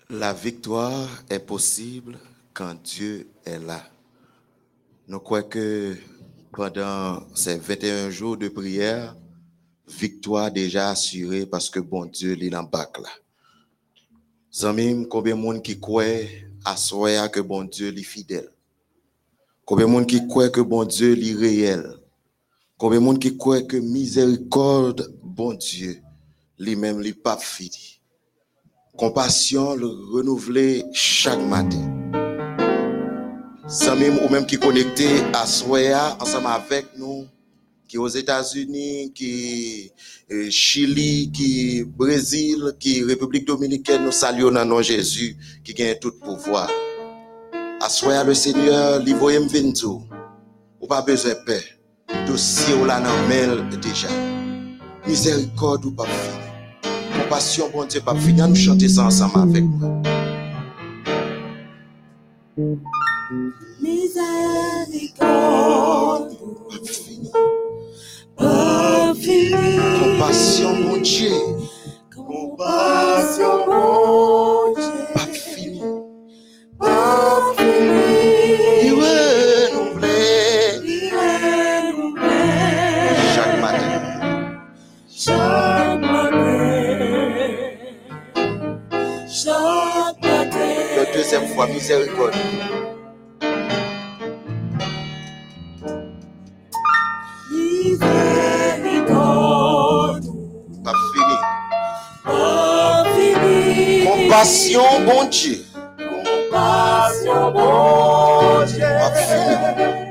La victoire est possible quand Dieu est là. Nous croyons que pendant ces 21 jours de prière, victoire déjà assurée parce que bon Dieu est dans le bac là. Zamim, combien de monde qui croit à soi que bon Dieu est fidèle? Combien de monde qui croit que bon Dieu est réel? Combien de monde qui croit que miséricorde, bon Dieu, lui-même, lui pas fini? Compassion le renouveler chaque matin. Samim ou même qui connecté à Soya ensemble avec nous, qui aux États-Unis, qui euh, Chili, qui Brésil, qui République dominicaine, nous saluons dans nom Jésus qui gagne tout pouvoir. À Soya le Seigneur, li voye m'vintou. Ou pas besoin de paix. Dossier ou la nan déjà. Miséricorde ou pas fini. Compassion, bon Dieu, pas fini. À Nous chanter ça ensemble avec moi. Miséricorde, Pas fini. pas fini. Compassion, mon Dieu, Compassion, mon Dieu, deuxième fois, miséricorde. Miséricorde, Pas fini. pas fini. Compassion, bon Dieu, Compassion, mon Dieu, pas fini.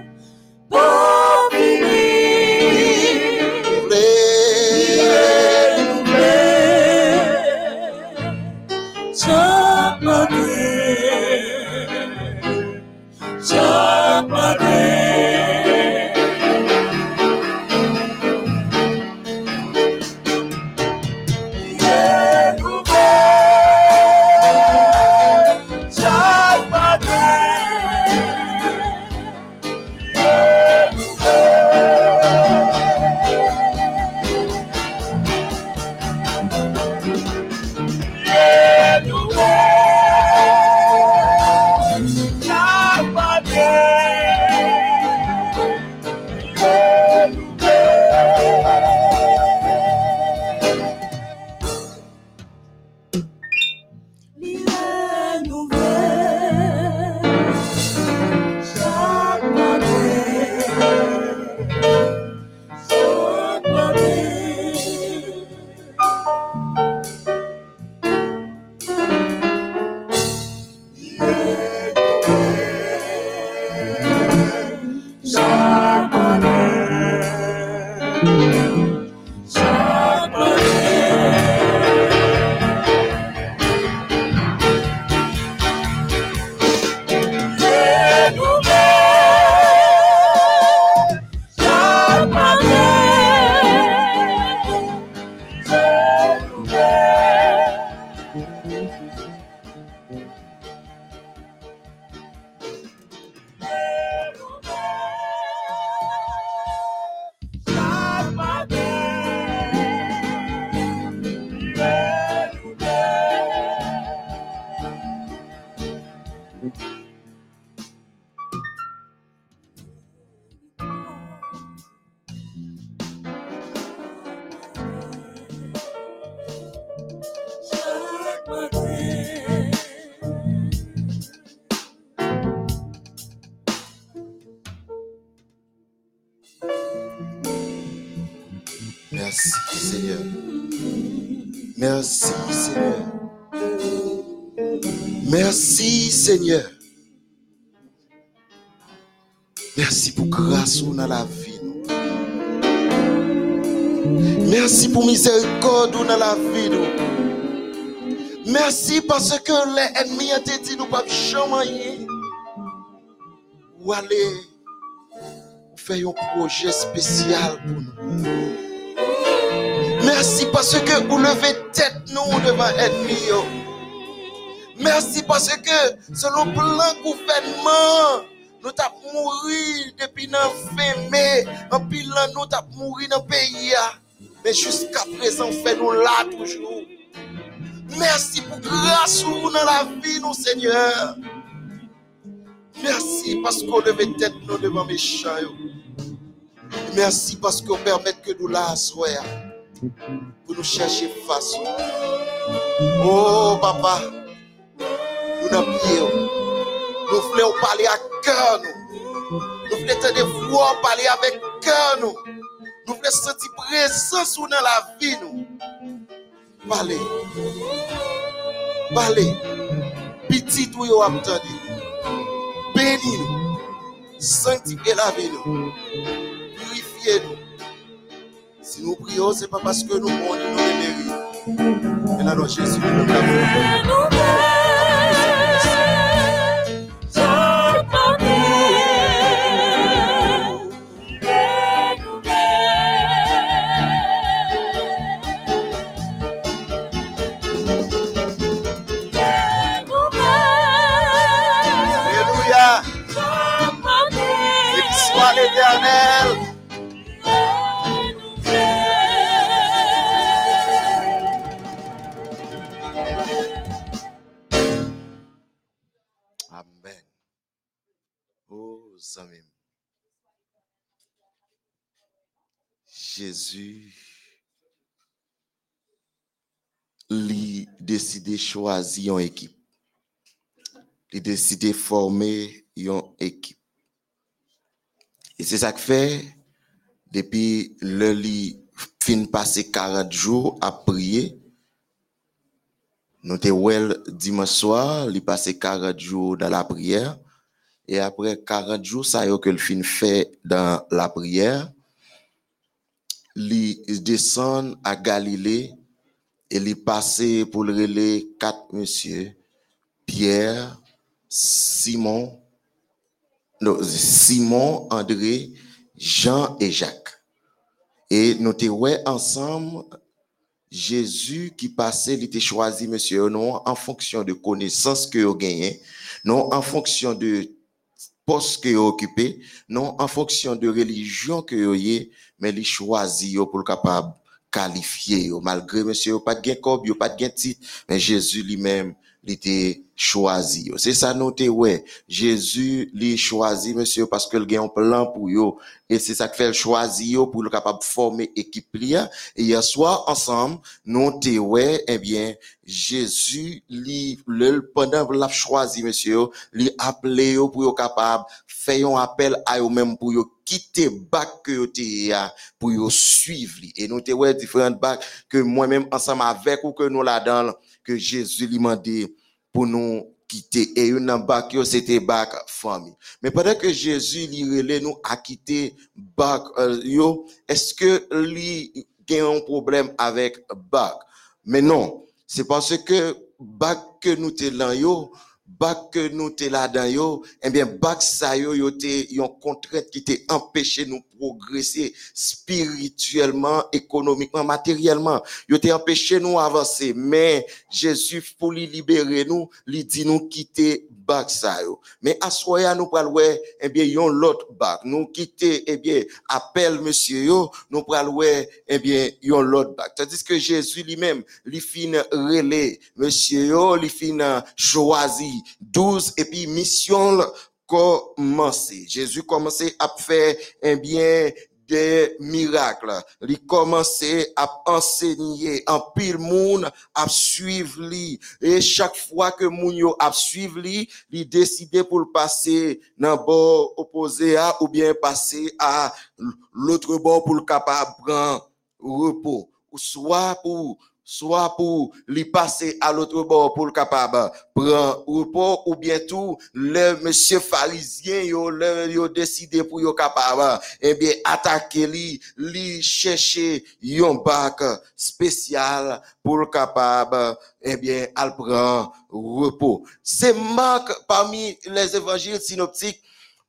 Parce que les ennemis ont dit nous pas jamais ou aller faire un projet spécial pour nous. Merci parce que vous levez tête nous devant l'ennemi. Merci parce que selon plan gouvernement, nous avons mouru depuis la fin mai. En pile, nous avons mouru dans le pays. Mais jusqu'à présent, fait nous là toujours. Merci pour grâce ou dans la vie, nous, Seigneur. Merci parce qu'on levait tête nous devant mes méchants. Merci parce qu'on permet que nous la pour nous chercher façon. Oh, papa, nous prié. Nous voulons parler à cœur, nous. Nous voulons te parler avec cœur, nous. Nous voulons sentir présence dans la vie, nous. Parlez. Parlez. Petit ou yo entendu. Bénis nous. Sanctifiez la vie, nous. Purifiez-nous. Si nous prions, ce n'est pas parce que nous bons, nous méritons. Mais là, Jésus, nous l'avons. Jésus, lui décidé choisir une équipe. Il décidé former une équipe. Et c'est ça que fait, depuis le lit fin passé 40 jours à prier, nous te well dimanche soir, il passé 40 jours dans la prière. Et après 40 jours, ça y est que le fin fait dans la prière, il descend à Galilée et il passé pour le relais quatre messieurs, Pierre, Simon, Simon, André, Jean et Jacques. Et nous te ensemble Jésus qui passait, il était choisi, monsieur, non en fonction de connaissances que vous gagnez, non en fonction de poste que vous occupez, non en fonction de religion que vous avez, mais il choisit pour le capable qualifier yo. malgré monsieur pas de gain yo pas de gain titre, mais Jésus lui-même il était choisi. C'est ça noté ouais. Jésus lui choisi monsieur parce que le gain un plan pour yo et c'est ça que fait le choisi yo pour le capable former équipe lia et hier soir ensemble nous te ouais eh bien Jésus lui pendant l'a choisi monsieur lui appelé pour yo capable faire un appel à eux même pour quitter bac que yo pour yo suivre et nous te ouais différentes bacs que moi-même ensemble avec ou que nous là-dedans que Jésus lui m'a dit pour nous quitter. Et une bac c'était bac famille. Mais pendant que Jésus lui relait nous à quitter bac euh, yo est-ce que lui a un problème avec bac? Mais non c'est parce que bac que nous te bac que nous te là dans yo eh bien bac ça yo yo te yon contrainte qui te empêché nous progresser spirituellement économiquement matériellement. Yo te empêché nous avancer. Mais Jésus pour lui libérer nous lui dit nous quitter bac ça yo mais à nous pral ouais eh bien yon l'autre bac nous quitter eh bien appel monsieur yo. Nous pral ouais eh bien yon l'autre bac tandis que Jésus lui-même lui fin relais monsieur yo lui fin choisi 12 et puis mission commencé. Jésus commençait à faire un bien des miracles. Il commençait à enseigner en pile monde à suivre lui. Et chaque fois que moun yo a suivre lui, il décidait pour le passer dans bord opposé à ou bien passer à l'autre bord pour le capable prendre repos, ou soit pour soit pour lui passer à l'autre bord pour le capable. Prendre repos ou bien tout le monsieur pharisien yo le décidé pour yo capable. Eh bien attaquer lui lui chercher un bac spécial pour le capable. Eh bien al prend repos. C'est Marc parmi les évangiles synoptiques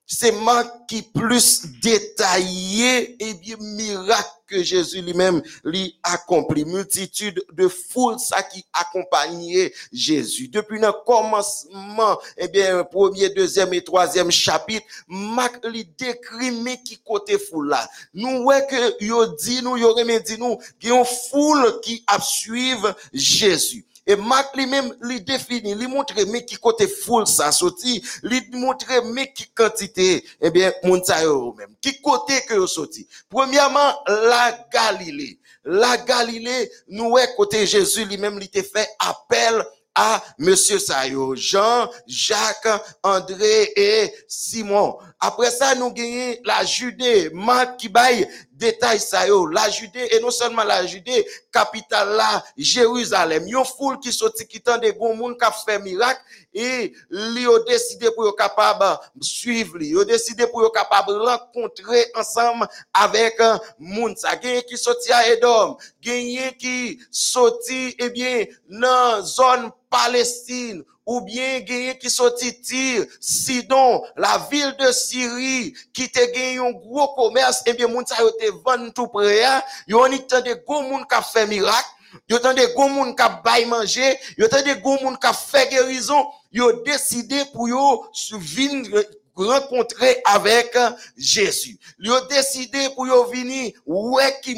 c'est Marc qui plus détaillé et bien miracle que Jésus lui-même lui accompli. Multitude de foules ça qui accompagnait Jésus. Depuis le commencement, eh bien, premier, deuxième et troisième chapitre, Marc lui décrit mais qui côté foule là? Nous ouais que yo dit nous, yo remet dit nous, a une foule qui a suivre Jésus. Et Marc lui-même, lui définit, lui montre mais qui côté foule ça sorti, lui montre mais qui quantité, eh bien, même. Qui côté que yo sorti. Premièrement, la Galilée. La Galilée, nous ouais côté Jésus lui-même, lui fait appel à Monsieur Sayo, Jean, Jacques, André et Simon. Après ça, nous gagnons la Judée, Marc qui baille détail ça yo, la Judée et non seulement la Judée, capitale là, Jérusalem. Yon foule qui sorti qui tend des gon moun qui fait miracle et li ont décidé pour yo capable suivre li, yo décidé pour yo capable rencontrer ensemble avec un moun ça qui sorti à Edom, gagné qui sorti eh bien dans zone Palestine ou bien gagné qui sorti Tyr, Sidon, la ville de Syrie, qui te gagné un gros commerce, et bien, moun sa te vend tout près, yo on y de gros moun qui fait miracle, yo tan de gros moun qui bay manger, yo tan de gros moun qui fait guérison, yo décidé pour yo venir rencontrer avec Jésus. Ils ont décidé pour venir ouais qui.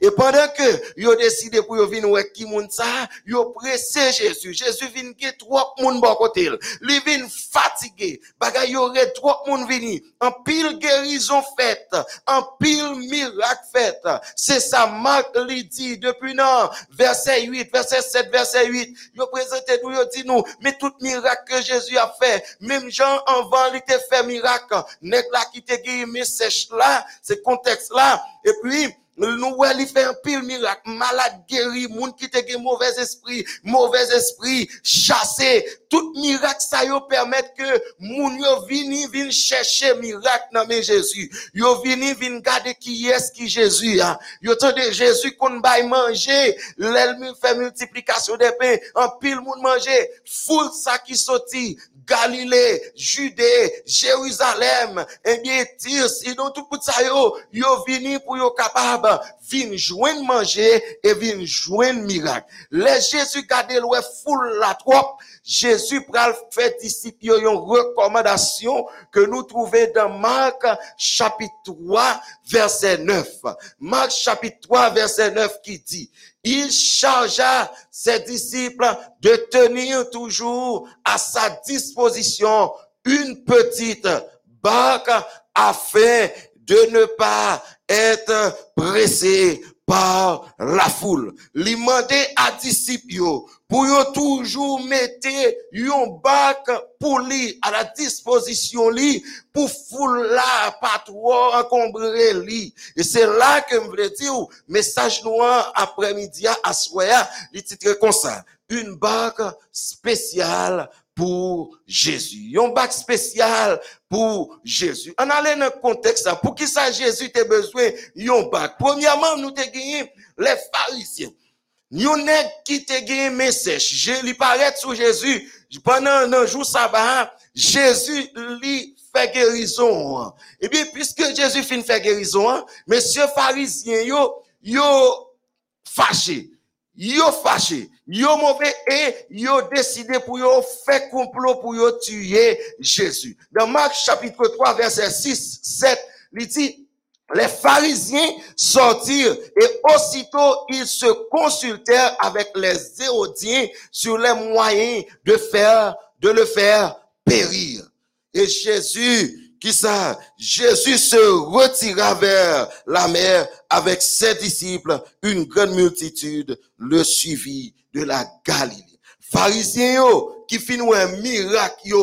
Et pendant que ils ont décidé pour venir ouais qui ils ont pressé Jésus. Jésus vient que trois moun bon côté. Li vient fatigué. Bagay re trois moun vini. En pile guérison faite, en pile miracle fait. C'est ça Marc lui dit depuis non, verset 8, verset 7, verset 8. Yo présenté nous, yo dit nous, mais tout miracle que Jésus a fait, même Jean en vent, il fait miracle. Nèg là qui te guéri sèche là, c'est contexte là. Et puis, nous il fait un pile miracle, malade guéri, moun qui te mauvais esprit, mauvais esprit, chassé. Tout miracle ça yo permettre que moun yo vini vin chercher miracle dans Jésus. Yo vini vin garder qui est qui Jésus a. Yo tande Jésus qu'on bail manger, l'elmi fait multiplication des pains, en pile moun manger, foule ça qui sorti, Galilée, Judée, Jérusalem, et bien, Tyr, sinon tout ça yo, yo vini pour yo capable, vin joindre manger et vin joindre miracle. Les Jésus gardé loin foule la trop, Jésus pral fait disciple une recommandation que nous trouvons dans Marc chapitre 3 verset 9. Marc chapitre 3 verset 9 qui dit, il chargea ses disciples de tenir toujours à sa disposition une petite barque afin de ne pas être pressé par la foule. Li mande à disciples pour toujours mettre yon bac pour lui à la disposition li pour foule là pas trop encombrer li. Et c'est là que me voulais dire message noir après-midi à soir, il titre comme ça. Une bac spéciale pour Jésus. Un bac spécial pour Jésus. On allait dans le contexte, pour qui ça Jésus a besoin d'un bac. Premièrement, nous avons gagné les pharisiens. Nèg qui te gagné message. Lui paraît sur Jésus pendant un jour sabbat, Jésus lui fait guérison. Et bien, puisque Jésus finit faire guérison, monsieur pharisien yo, yo fâché. Yo fâché, yo mauvais et yo décidé pour yo faire complot pour yo tuer Jésus. Dans Marc chapitre 3 verset 6, 7, il dit, les pharisiens sortirent et aussitôt ils se consultèrent avec les Hérodiens sur les moyens de faire, de le faire périr. Et Jésus qui ça? Jésus se retira vers la mer avec ses disciples. Une grande multitude le suivit de la Galilée. Pharisiens qui finissent un miracle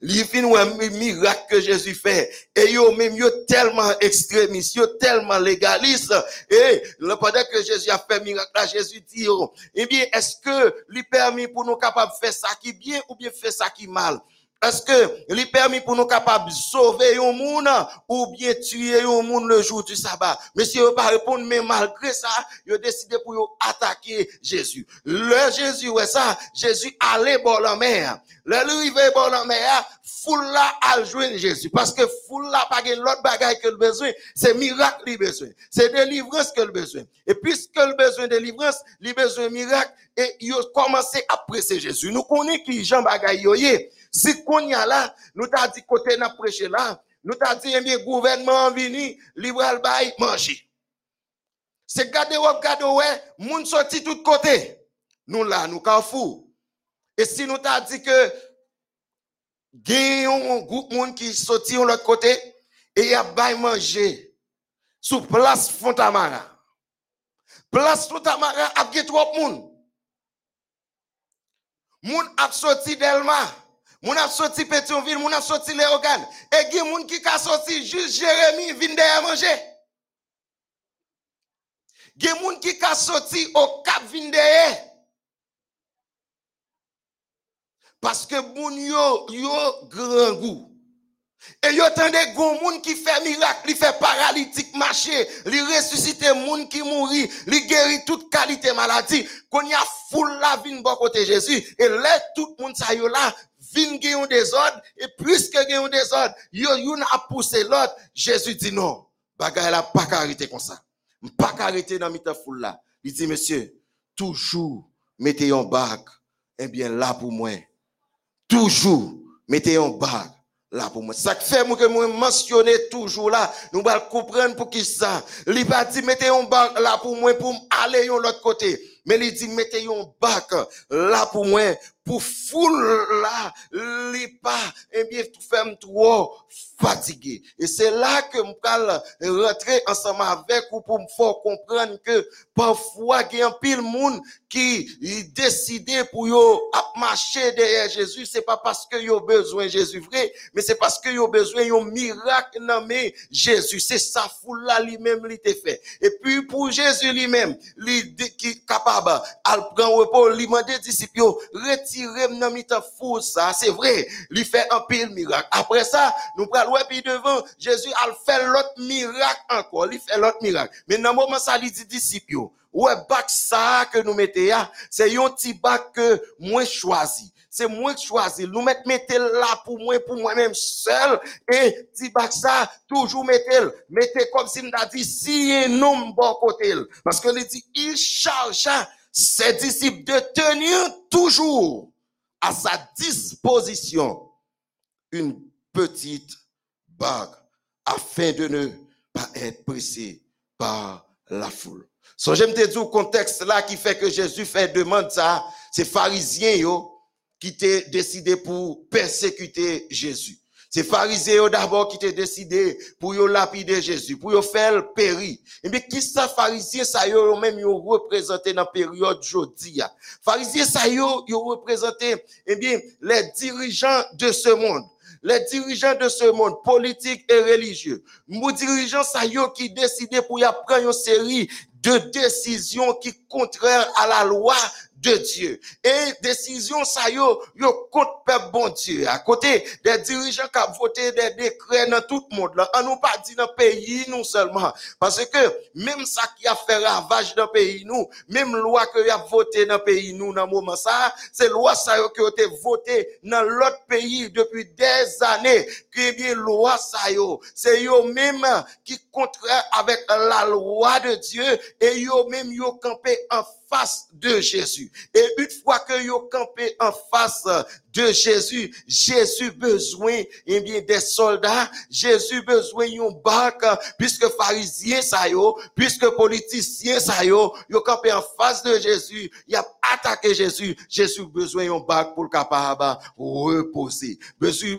li fin wè mi- miracle que Jésus fait. Et yo même yo tellement extrémiste, yo tellement légaliste. Et le pendant que Jésus a fait miracle Jésus dit, yo, eh bien, est-ce que lui permis pour nous capables de faire ça qui bien ou bien faire ça qui mal? Est-ce que lui permis pour nous capables de sauver un monde ou bien tuer un monde le jour du sabbat? Monsieur, yo pas répondre, mais malgré ça, il a décidé pour attaquer Jésus. Le Jésus, ouais ça, Jésus allait dans la mer. Le arrivé dans la mer, foule là a joué Jésus. Parce que foule là pas l'autre bagaille que le besoin, c'est miracle le besoin. C'est délivrance que le besoin. Et puisque le besoin de délivrance, le besoin miracle, et il a commencé à presser Jésus. Nous connaissons qui Jean bagaille. Si qu'on y a là, nous t'a dit côté n'a prêché là, nous t'a dit, eh bien, gouvernement vini, libre al bay, manger. C'est gade wap gade ouais, moun sorti tout côté. Nous là, nous carrefour. Et si nous t'a dit que, gen un groupe moun qui sorti de l'autre côté, et y a bay manger, sous place Fontamara. Place Fontamara, a trop moun. Moun ap sorti Delma, moun ap sorti Pétionville, moun ap sorti Léogane. Et gen moun qui ka sorti juste Jérémy vin derrière manger. Gen moun qui ka sorti au Cap vin. Parce que moun yo, yo grand goût. Et yo tande gon moun qui fait miracle, li fait paralytique marcher, li ressuscite moun qui mourit, li guérit toute qualité maladie. Qu'on y a la vin bon Jésus. Et là, tout moun sa yo là, vin gen yon désordre. Et puisque gen yon yo yon a poussé l'autre. Jésus dit non. Bagay la pas arrêter comme ça. Pas arrêter dans mitan foule là. Il dit, monsieur, toujours mettez en bague, eh bien là pour moi. Toujours mettez en bague là pour moi. Ça fait que moi mentionner toujours là, nous allons comprendre pour qui ça. Il pas dit mettez un bac là pour moi pour aller yon l'autre côté. Mais il dit mettez un bac là pour moi pour foule là, li pas eh bien tout fait trop fatigué. Et c'est là que je rentrer ensemble avec vous pour me faire comprendre que parfois il y a un pile monde qui il décidé pour marcher derrière Jésus, c'est pas parce que yo besoin de Jésus vrai, mais c'est parce que yo besoin un miracle nommé Jésus. C'est ça foule là lui-même lui fait. Et puis pour Jésus lui-même, lui qui capable à prendre repos, lui demander disciples yo, retirer dans mitan foule ça, c'est vrai, lui fait un pile miracle. Après ça, nous prenons ouais puis devant Jésus a fait l'autre miracle encore, lui fait l'autre miracle. Mais dans le moment ça lui dit disciples yo, Ouais, bac ça que nous mettons là, c'est un petit bac que moi choisi. C'est moi qui choisi. Nous mettons mettez là pour moi, pour moi-même seul. Et petit bac ça, toujours mettez Mettez comme si nous a dit, si homme bon côté. Parce que il dit, il chargea ses disciples de tenir toujours à sa disposition une petite bague afin de ne pas être pressé par la foule. So, j'aime te dire au contexte là qui fait que Jésus fait demande ça, c'est pharisiens qui t'ont décidé pour persécuter Jésus. C'est pharisiens d'abord qui t'ont décidé pour lapider Jésus, pour faire le péri. Et bien, qui ça pharisiens ça yo, même yo représenté dans la période jodi ya. Pharisiens ça yo, yo représenté, eh bien, les dirigeants de ce monde les dirigeants de ce monde, politique et religieux, nos dirigeants ça yo qui décidé pour y prendre une série de décisions qui contraires à la loi de Dieu. Et décision ça yo, yo contre peuple bon Dieu. À côté des dirigeants qui ont voté des décrets dans tout le monde, là, on nous pas dit dans le pays, nous seulement. Parce que même ça qui a fait ravage dans le pays, nous, même loi que a voté dans le pays, nous, dans moment ça, c'est loi ça qui a été voté dans l'autre pays depuis des années. Que bien loi ça c'est yo même qui contraire avec la loi de Dieu et yo même yo campé en de Jésus. Et une fois que yo campé en face de Jésus, Jésus besoin eh bien des soldats, Jésus besoin yon bac. Puisque pharisiens ça yo, puisque politiciens ça yo, yo campé en face de Jésus, il a attaqué Jésus, Jésus besoin yon bac pour le capable reposer.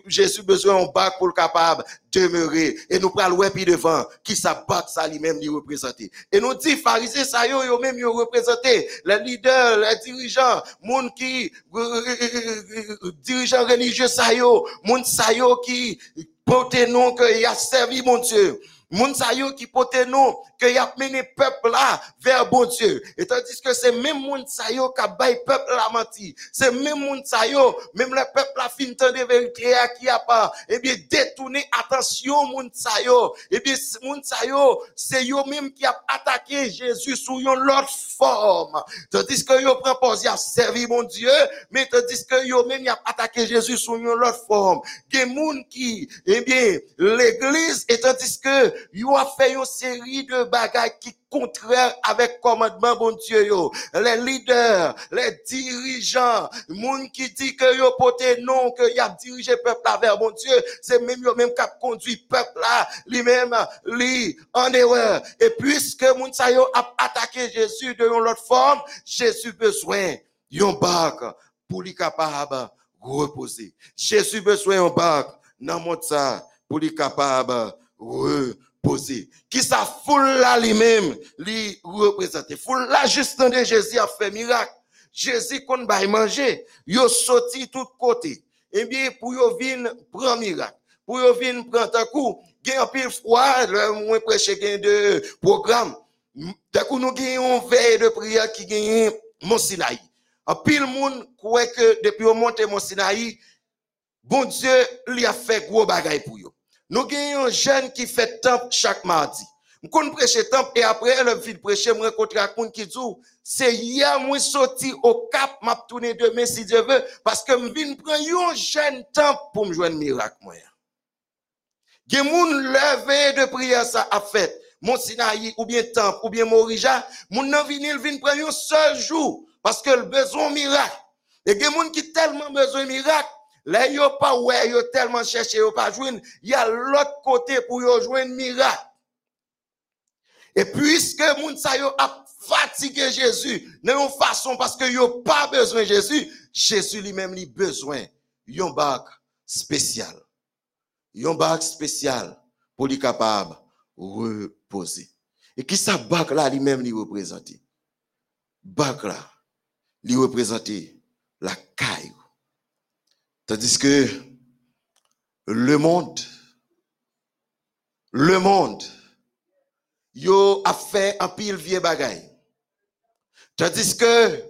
Jésus besoin yon bac pour le capable demeurer. Et nous prenons ouais puis devant. Qui ça bac ça lui-même lui représenter. Et nous dit pharisiens ça yo yo même yo représenter. Les leaders, les dirigeants, monde qui dirigeants religieux sa yo, moun yo qui porte nom que y a servi mon Dieu. Moun qui porte nom que y a mené peuple là vers bon Dieu. Et tandis que c'est même moun sa yo qui bail peuple la menti. C'est même moun sa même le peuple la fin de vérité à qui a pas, eh bien détourner attention moun sa yo. Eh bien moun c'est yo même qui a attaqué Jésus sous une autre forme. Tandis que yo prend pause, y a servi mon Dieu, mais tandis que yo même y a attaqué Jésus sous une autre forme. Gen moun qui, eh bien, l'église, et tandis que yo a fait une série de bagailles qui contraire avec commandement bon Dieu. Les leaders, les dirigeants, moun qui dit que yo poté non que y a dirigé peuple vers bon Dieu, c'est même yo même qui conduit peuple là, lui-même lui en erreur. Et puisque moun sa yo a attaqué Jésus de une autre forme, Jésus besoin yon barque pour lui capable reposer. Jésus besoin yon barque dans monde ça pour lui capable reposer. Qui sa foule là lui-même lui représenter. Foule là juste de Jésus a fait miracle. Jésus qu'on va manger, yo sorti tout côté. Eh bien pour yo vinn prendre miracle. Pour yo vinn prendre un coup, gen un pile froid, le moins prêcher gen de programme. D'un coup nous gagnons veille de prière qui gagne Mont Sinaï. En pile monde croit que depuis on monte Mont Sinaï, bon Dieu lui a fait gros bagaille pour yo. Nous avons un jeune qui fait temple chaque mardi. Je prêcher temple et après, le vide prêcher, je rencontre un qui dit, c'est hier, moi sorti au cap, m'a tourné demain si Dieu veut, parce que je viens prendre un jeune temple pour me joindre miracle, moi. Gen moun levé de prière ça a fait. Mon Sinaï, ou bien temple, ou bien Morija, moun nan vinil vin prendre un seul jour, parce que le besoin miracle. Et gen moun qui tellement besoin miracle, Là, yo pas ouais, yo tellement cherché, yo pas joindre, il y a l'autre côté pour yo joindre miracle. Et puisque moun sa yo a fatigué Jésus, une façon parce que yo pas besoin Jésus, Jésus lui-même lui besoin yon bac spécial. Yon bac spécial pour lui capable reposer. Et qui ça bac là lui-même lui représente? Bac là, lui représente la caille. Tandis que le monde, le monde, yo a fait un pile vieux bagaille. Tandis que,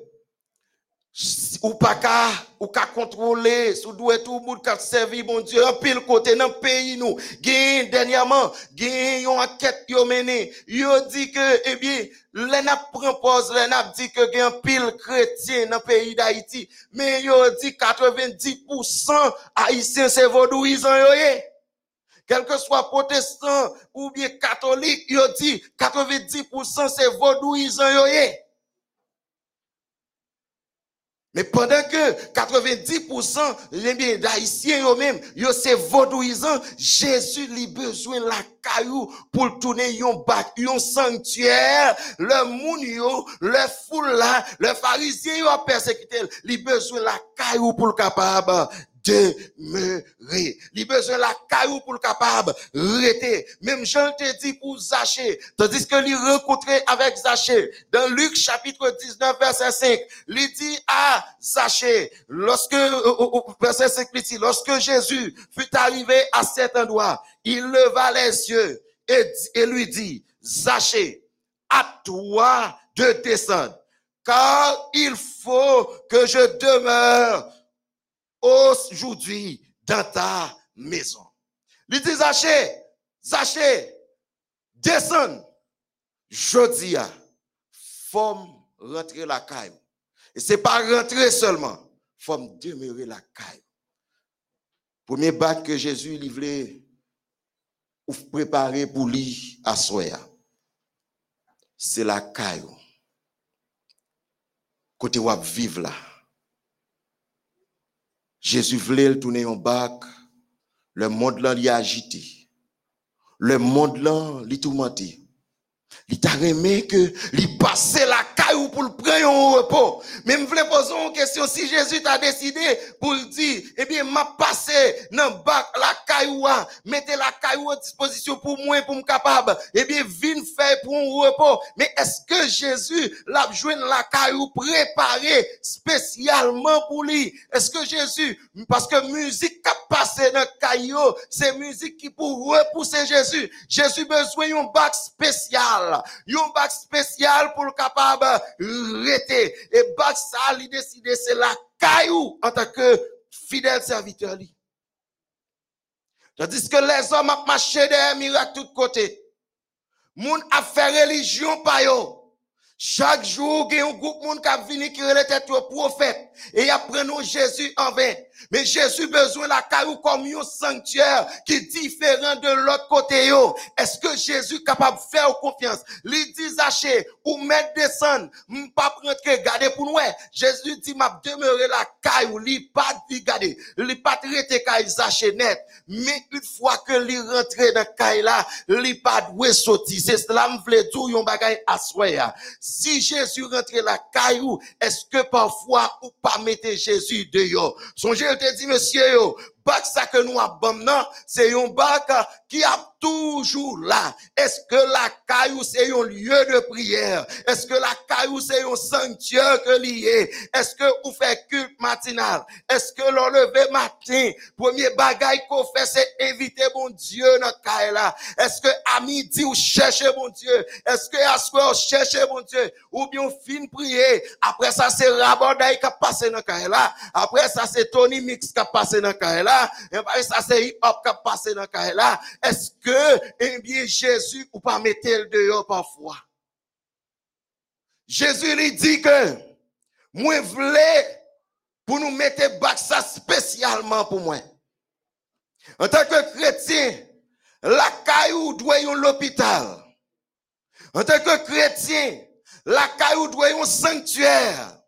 ou pas qu'à, ou qu'à contrôler, sous doué tout le monde qui servi, mon Dieu, un pile côté dans le pays, nous, gain, dernièrement, gain, yon enquête, yo mené, yo dit que, eh bien, L'en a propose, l'en a dit que y a un pile chrétien dans le pays d'Haïti, mais yo dit 90% haïtiens c'est vaudouisant yo Quel que soit protestant ou bien catholique, yo dit 90% c'est vaudouisant yo mais pendant que 90% les d'haïtiens eux-mêmes, yo c'est vaudouisant, Jésus lui besoin la caillou pour tourner un bac, sanctuaire, le moun yo, le foule là, le pharisien a persécuté, lui besoin la caillou pour le capable demeurer. Il besoin la caillou pour le capable rester. Même Jean te dit pour Zachée, tandis que lui rencontré avec Zachée, dans Luc chapitre 19 verset 5, il dit à Zachée, lorsque, euh, euh, euh, verset 5, il dit, lorsque Jésus fut arrivé à cet endroit, il leva les yeux et, et lui dit, Zachée, à toi de descendre, car il faut que je demeure aujourd'hui dans ta maison. Il dit, Zaché, Zaché, descends. A, faut rentrer la caille. Et c'est pas rentrer seulement, faut demeurer la caille. Premier bac que Jésus livré ou préparé pour lui à. C'est la caille. Côté où vivre là. Jésus voulait le tourner en bac. Le monde là, a agité. Le monde là, l'y tourmenté. Il t'a remis que, l'y passait la caillou pour le prendre un repos. Mais je voulais poser une question. Si Jésus t'a décidé pour dire, eh bien, m'a passé dans bac la caillou, mettez la caillou à disposition pour moi, pour me capable, eh bien, viens faire pour un repos. Mais est-ce que Jésus l'a joué la caillou préparée spécialement pour lui? Est-ce que Jésus, parce que musique qui a passé dans caillou, c'est musique qui pour repousser Jésus. Jésus besoin d'un bac spécial. Un bac spécial pour le capable rester. Et bac ça, il décide, c'est la en tant que fidèle serviteur. li. Tandis que les marché des miracles de tous côtés. Moun a fait religion pa yo. Chaque jour, il y a un groupe moun qui a venu qui relève tête au prophète. Et il apprend nous Jésus en vain. Mais Jésus besoin la caillou comme un sanctuaire qui est différent de l'autre côté. Est-ce que Jésus est capable de faire confiance? Lui dit Zaché, ou mettre descendre, m'pas rentrer, garder pour nous. Jésus dit m'a demeurer la caillou, li pas dit garder, li pas traiter caille Zaché net. Mais une fois que li rentre dans caille là, li pas doué sortir. C'est cela m'vle dire yon bagay assoya. Si Jésus rentre la caillou, est-ce que parfois ou pas mettre Jésus dehors? Songez, je te dis, monsieur, bac ça que nous abandonnons, c'est un bac qui a toujours là. Est-ce que la caillou c'est un lieu de prière? Est-ce que la caillou c'est un sanctuaire que lié? Est-ce que vous faites culte matinal? Est-ce que l'on levé matin, premier bagaille qu'on fait c'est inviter mon Dieu dans caille là? Est-ce que à midi vous cherchez mon Dieu? Est-ce que à soir vous cherchez mon Dieu? Ou bien fin prier? Après ça c'est Rabodaï qui a passé dans caille là. Après ça c'est Tony Mix qui a passé dans caille là. Ça dans. Est-ce que, eh bien, Jésus, ou pas mettre le dehors parfois? Jésus lui dit que, moi, voulais pour nous mettre ça spécialement pour moi. En tant que chrétien, la caillou doit l'hôpital. En tant que chrétien, la caillou doit un sanctuaire.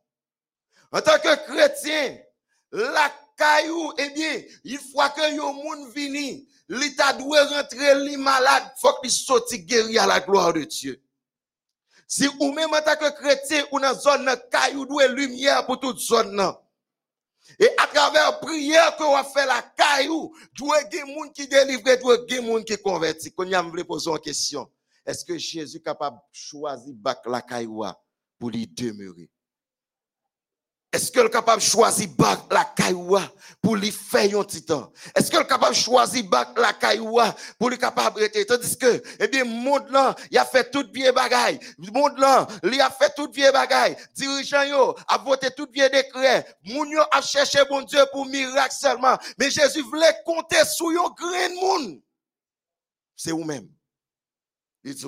En tant que chrétien, la caillou, eh bien, il faut que yon moun vini, l'état doit rentrer li malade, faut qu'il sorte guéri à la gloire de Dieu. Si ou même en tant que chrétien, ou dans zone caillou doit lumière pour toute zone. Et à travers prière que on fait la caillou, doit gen moun qui délivre, doit gen moun qui converti. Qu'on y a me poser une question. Est-ce que Jésus est capable de choisir la caillou pour y demeurer? Est-ce qu'elle est capable de choisir la cailloua pour lui faire un temps? Est-ce qu'elle est capable de choisir la cailloua pour lui capable de? Tandis que, eh bien, monde là, il a fait tout bien bagaille. Monde là, il a fait tout bien bagaille. Dirigeant yo, a voté tout bien décret. Moun yo a cherché bon Dieu pour miracle seulement. Mais Jésus voulait compter sur yon grain de monde. C'est vous-même. Il dit,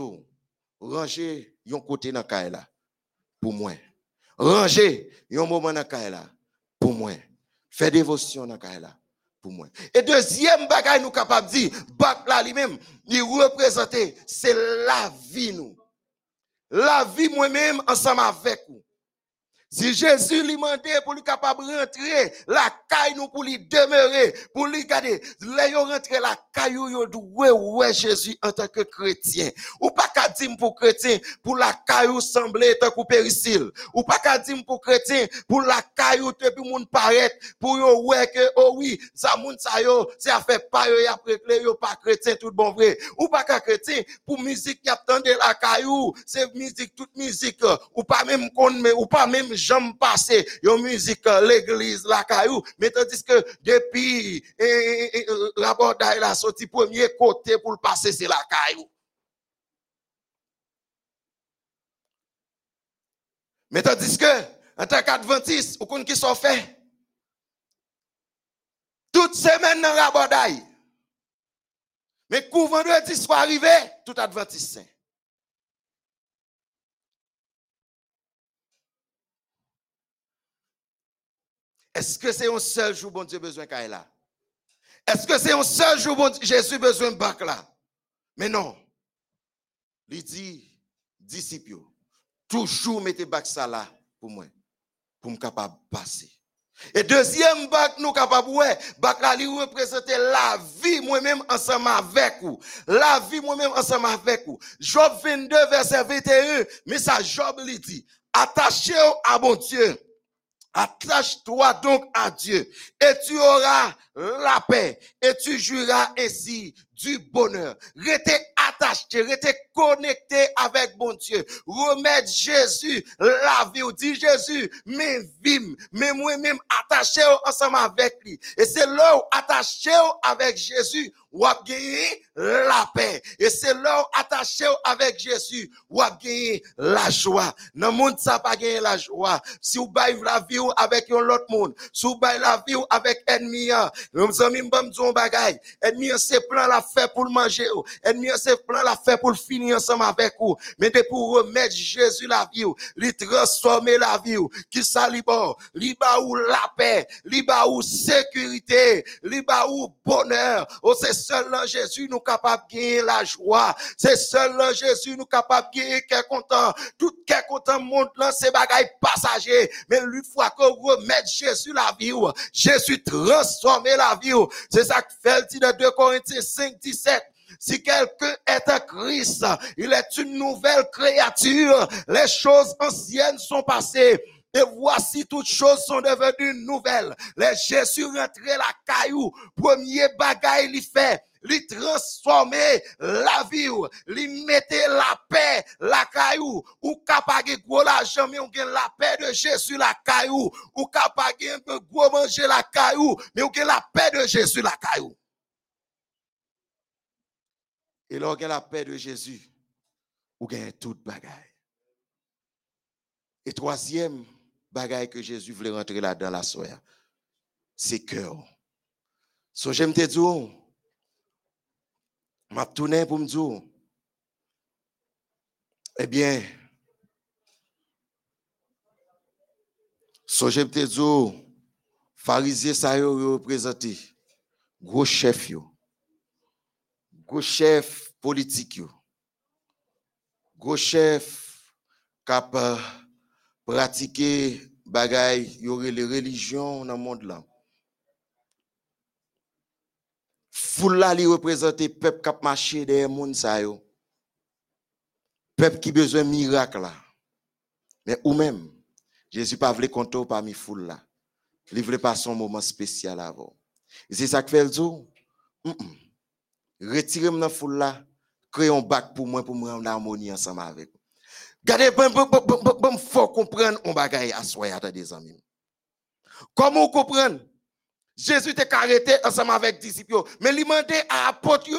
rangez yon côté dans la là. Pour moi ranger un moment dans là pour moi. Faire dévotion dans là pour moi. Et deuxième bagage nous capable dire, bac là lui-même, il représente, c'est la vie nous. La vie moi-même ensemble avec vous. Si Jésus lui demandait pour lui capable de rentrer, la caille nous pour lui demeurer, pour lui garder, là yo rentrer la caille yo doué ouais Jésus en tant que chrétien. Ou pas qu'à dire pour chrétien, pour la caille sembler tant que péricile. Ou pas qu'à dire pour chrétien, pour la caille depuis moun paraître, pour yo ouais que oh oui, ça moun ça yo, c'est a fait pas yo y a préclé yo pas chrétien tout bon vrai. Ou pas qu'à chrétien, pour musique qui attendait la caillou, c'est musique toute musique, ou pas même mais ou pas même jamais passé yo musique l'église la caillou. Mais tandis que depuis eh, la bordaille la sorti premier côté pour le passer c'est la caillou. Mais tandis que en tant qu'adventiste ou qu'on qui sont fait toute semaine dans la bordaille mais quand vendredi soit arrivé tout adventiste Est-ce que c'est un seul jour bon Dieu besoin qu'il là? Est-ce que c'est un seul jour bon Jésus besoin bac là? Mais non. Il dit, disciples, toujours mettez bac ça là pour moi, pour me capable passer. Et deuxième bac, nous capable, ouais, bac là, il représente la vie moi-même ensemble avec vous. La vie moi-même ensemble avec vous. Job 22, verset 21, mais ça, Job lui dit, Attachez-vous à mon Dieu. Attache-toi donc à Dieu et tu auras la paix et tu jouiras ainsi du bonheur. Restez attaché, restez connecté avec mon Dieu. Remettre Jésus la vie. Dis Jésus, mais vim, mais moi-même attaché ensemble avec lui. Et c'est là où attaché avec Jésus, ou a gagné la paix. Et c'est là attaché avec Jésus, ou a gagné la joie. Dans le monde, ça pas gagné la joie. Si vous baillez la vie avec un autre monde, si vous baillez la vie avec ennemi, nous amis, m'bam un bagay. Ennemi, c'est plein la fait pour manger. Ennemi, c'est plein la fait pour finir ensemble avec vous. Mais c'est pour remettre Jésus la vie, lui transformer la vie, qui ça libre, liba ou la paix, liba ou sécurité, liba ou bonheur. Oh, c'est seul là Jésus nous capable de gagner la joie. C'est seul Jésus nous capable de gagner qu'est content. Tout qu'est content monde là, c'est bagaille passager. Mais une fois qu'on remet Jésus la vie, Jésus transformer la vie. C'est ça que fait de 2 Corinthiens 5, 17. Si quelqu'un est un Christ, il est une nouvelle créature. Les choses anciennes sont passées. Et voici toutes choses sont devenues nouvelles. Les Jésus rentré la caillou. Premier bagaille il fait. Lui transformer la vie, lui mettre la paix, la caillou, ou capable gros l'argent, mais on gagne la paix de Jésus, la caillou, ou capable de gros manger la caillou, mais on gagne la paix de Jésus, la caillou. Et là, on gagne la paix de Jésus, on gagne toute bagaille. Et troisième, bagaille que Jésus voulait rentrer là dans la soirée, c'est cœur. So j'aime te dire, m'a tourné pour me dire, eh bien, so j'aime te dire, pharisiens ça yo représenté, gros chef yo, gros chef politique yo, gros chef capable pratiquer bagay, y aurait les religions dans le monde là. Foule là li représente peuple qui marché derrière monde sa yo. Peuple qui besoin miracle là. Mais ou même Jésus pas voulu compter parmi foule là. Il voulait pas son moment spécial avant. C'est ça que fait le jour. Retirez-moi dans foule là, créez un bac pour moi pour me rendre en harmonie ensemble avec. Gardez, bon, bon, faut comprendre un bagage à soi, des amis. Comment comprenez? Jésus était arrêté ensemble avec les disciples, mais il demandait à apôtre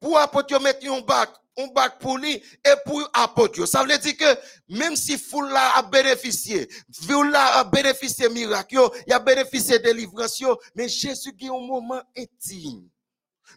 pour apôtre mettre un bac, un bac pour lui et pour apôtre. Ça veut dire que même si foule là a bénéficié, foule là a bénéficié miracle, il a bénéficié délivrance, mais Jésus a un moment intime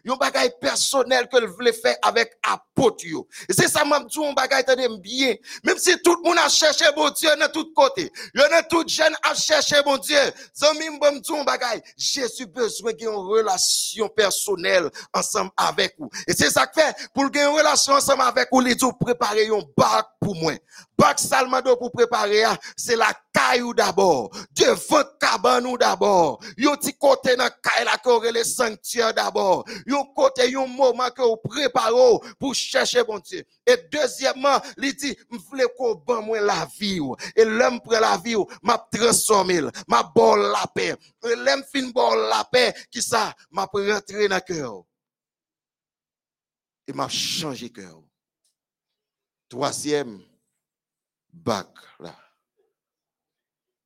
yon bagay personnel que le voulait faire avec apôtre Et c'est ça m'a dit un bagay t'aime bien. Même si tout le monde a cherché bon Dieu de tous côtés. Il y a tout jeune a cherché bon Dieu. Zami m'bam dit un bagay. Jésus besoin d'une relation personnelle ensemble avec vous. Et c'est ça que fait pour une relation ensemble avec vous, les dit préparer un bac pour moi. Bac salmado pour préparer, c'est la caillou d'abord. Devant cabanou d'abord. Yon ti côté dans caille la corée le sanctuaire d'abord. Yon côté yon moment que vous préparez pour chercher bon Dieu. Et deuxièmement, il dit, m'vle ko ban moi la vie. Et l'homme prend la vie m'a transformé, m'a bon la paix. Et l'homme fin bon la paix, qui ça, m'a rentré dans cœur. Et m'a changé cœur. Troisième, bac là,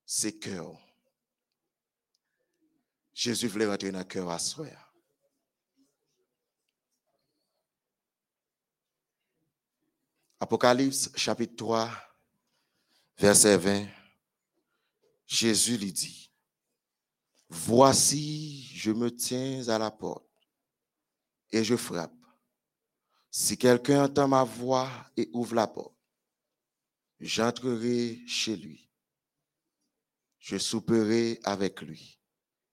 c'est cœur. Jésus voulait rentrer dans le cœur à soi. Apocalypse chapitre 3, verset 20, Jésus lui dit, Voici, je me tiens à la porte et je frappe. Si quelqu'un entend ma voix et ouvre la porte, j'entrerai chez lui. Je souperai avec lui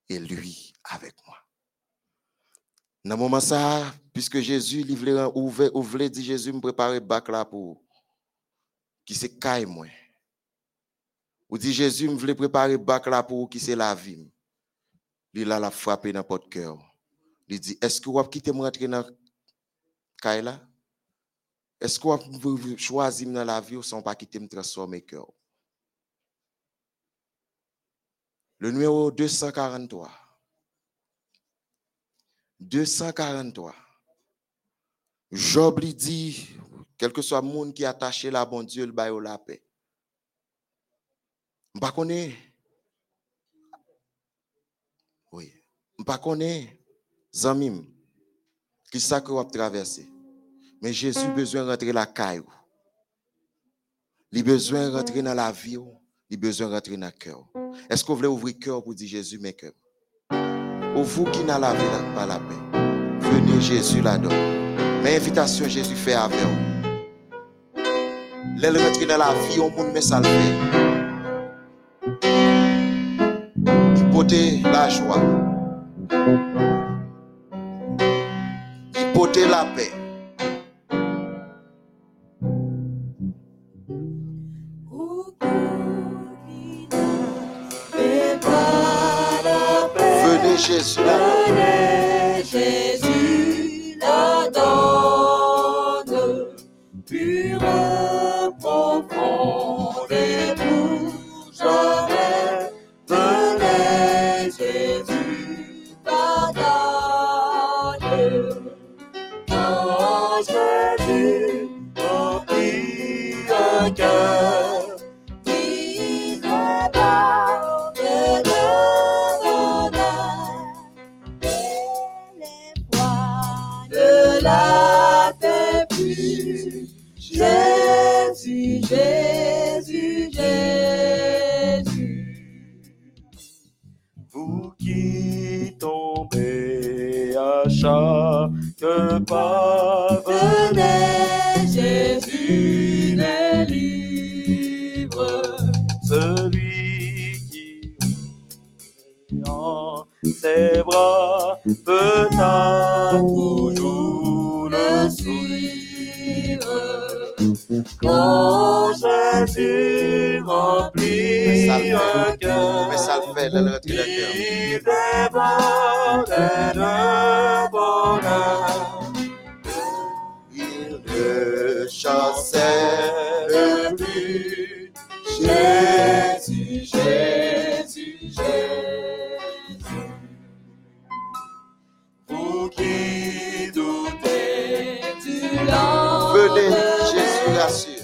et lui avec moi. Dans le moment ça, puisque Jésus livre ouvert, ouvert, dit Jésus me préparer bac là pour qui se caille moi. Ou dit Jésus me voulait préparer bac là pour qui c'est la vie. Il là la frappé dans votre cœur. Il dit est-ce que vous quitté moi rentrer dans caille là? Est-ce que vous avez choisi dans la vie ou sans pas quitter me transformer Le numéro 243. 243. Job lui dit, quel que soit le monde qui est attaché là, bon Dieu, le bail la paix. Je ne connais Oui. Je ne connais Zamim. Qui ça que vous traversé. Mais Jésus a besoin de rentrer la caille. Il a besoin de rentrer dans la vie. Il a besoin de rentrer dans le cœur. Est-ce que vous voulez ouvrir le cœur pour dire Jésus, mes cœurs? Ou vous qui n'avez la vie, pas la paix. Venez Jésus là-dedans. Mais invitation Jésus fait avec vous. L'aile rentrer dans la vie, on monde mais ça le fait. Il la joie. Il la paix. Venez l'as. Venez, Jésus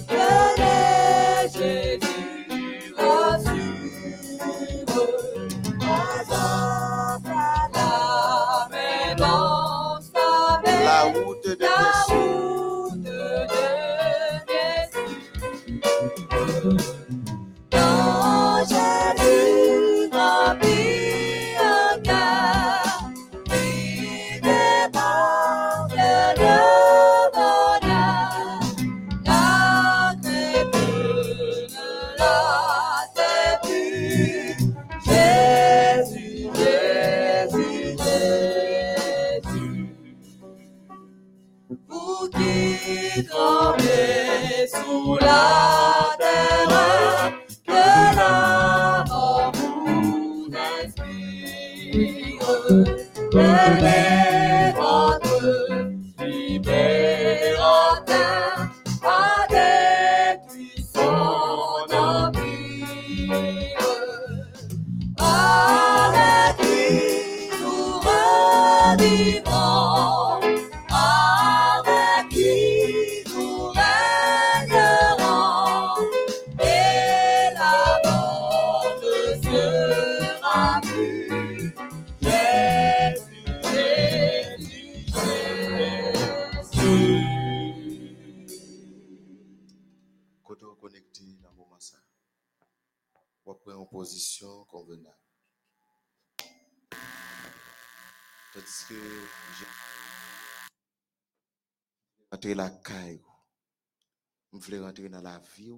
rentrer dans la vie,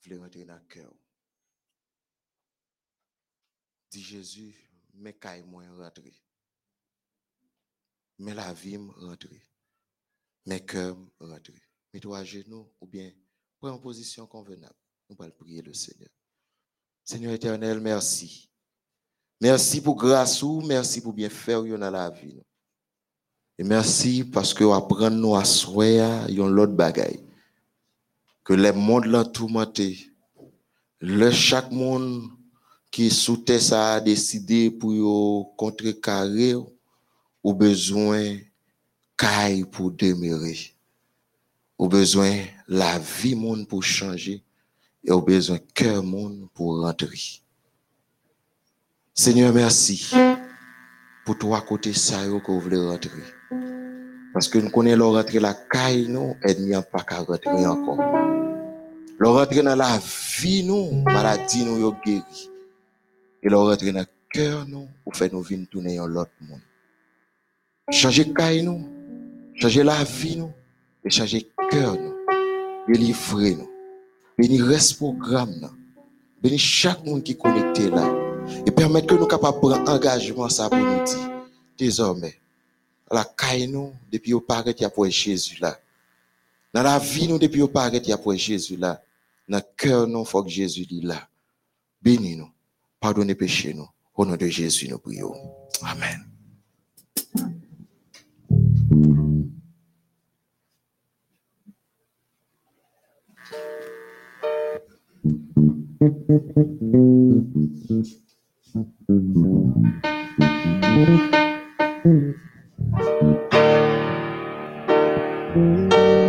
je voulais rentrer dans le cœur. Dit Jésus, mes cailles moi rentrer. Mais la vie me rentrer. Mes cœurs rentrer. Mets-toi à genoux ou bien prends en position convenable. Nous allons prier le Seigneur. Seigneur éternel, merci. Merci pour grâce ou merci pour bien faire dans la vie. Et merci parce que vous apprenez nous à yon l'autre bagaille. Que les mondes l'ont tourmenté. Le chaque monde qui sous ça a décidé pour contrecarrer ou besoin caille pour demeurer. Ou besoin la vie monde pour changer et au besoin cœur monde pour rentrer. Seigneur, merci pour toi côté ça que vous voulez rentrer. Parce que nous connaissons rentrer la caille nous, pas rentrer encore. Le rentrer dans la vie nous, maladie nous yo guéri. Et le rentrer dans le cœur nous, pour faire nous venir tourner l'autre monde. Changer caille nous, changer la vie nous, et changer cœur nous, délivrer nous. Béni reste programme nous. Chaque monde qui est connecté là. Et permettre que nous capables prendre engagement pour nous dire. Désormais, la caille nous, depuis au paraît, il a pour Jésus là. Dans la vie nous, depuis au paraît, il a pour Jésus là. Dans le cœur nous, faut que Jésus est là. Bénis nous. Pardonnez péché nous. Au nom de Jésus, nous prions. Amen. Oui,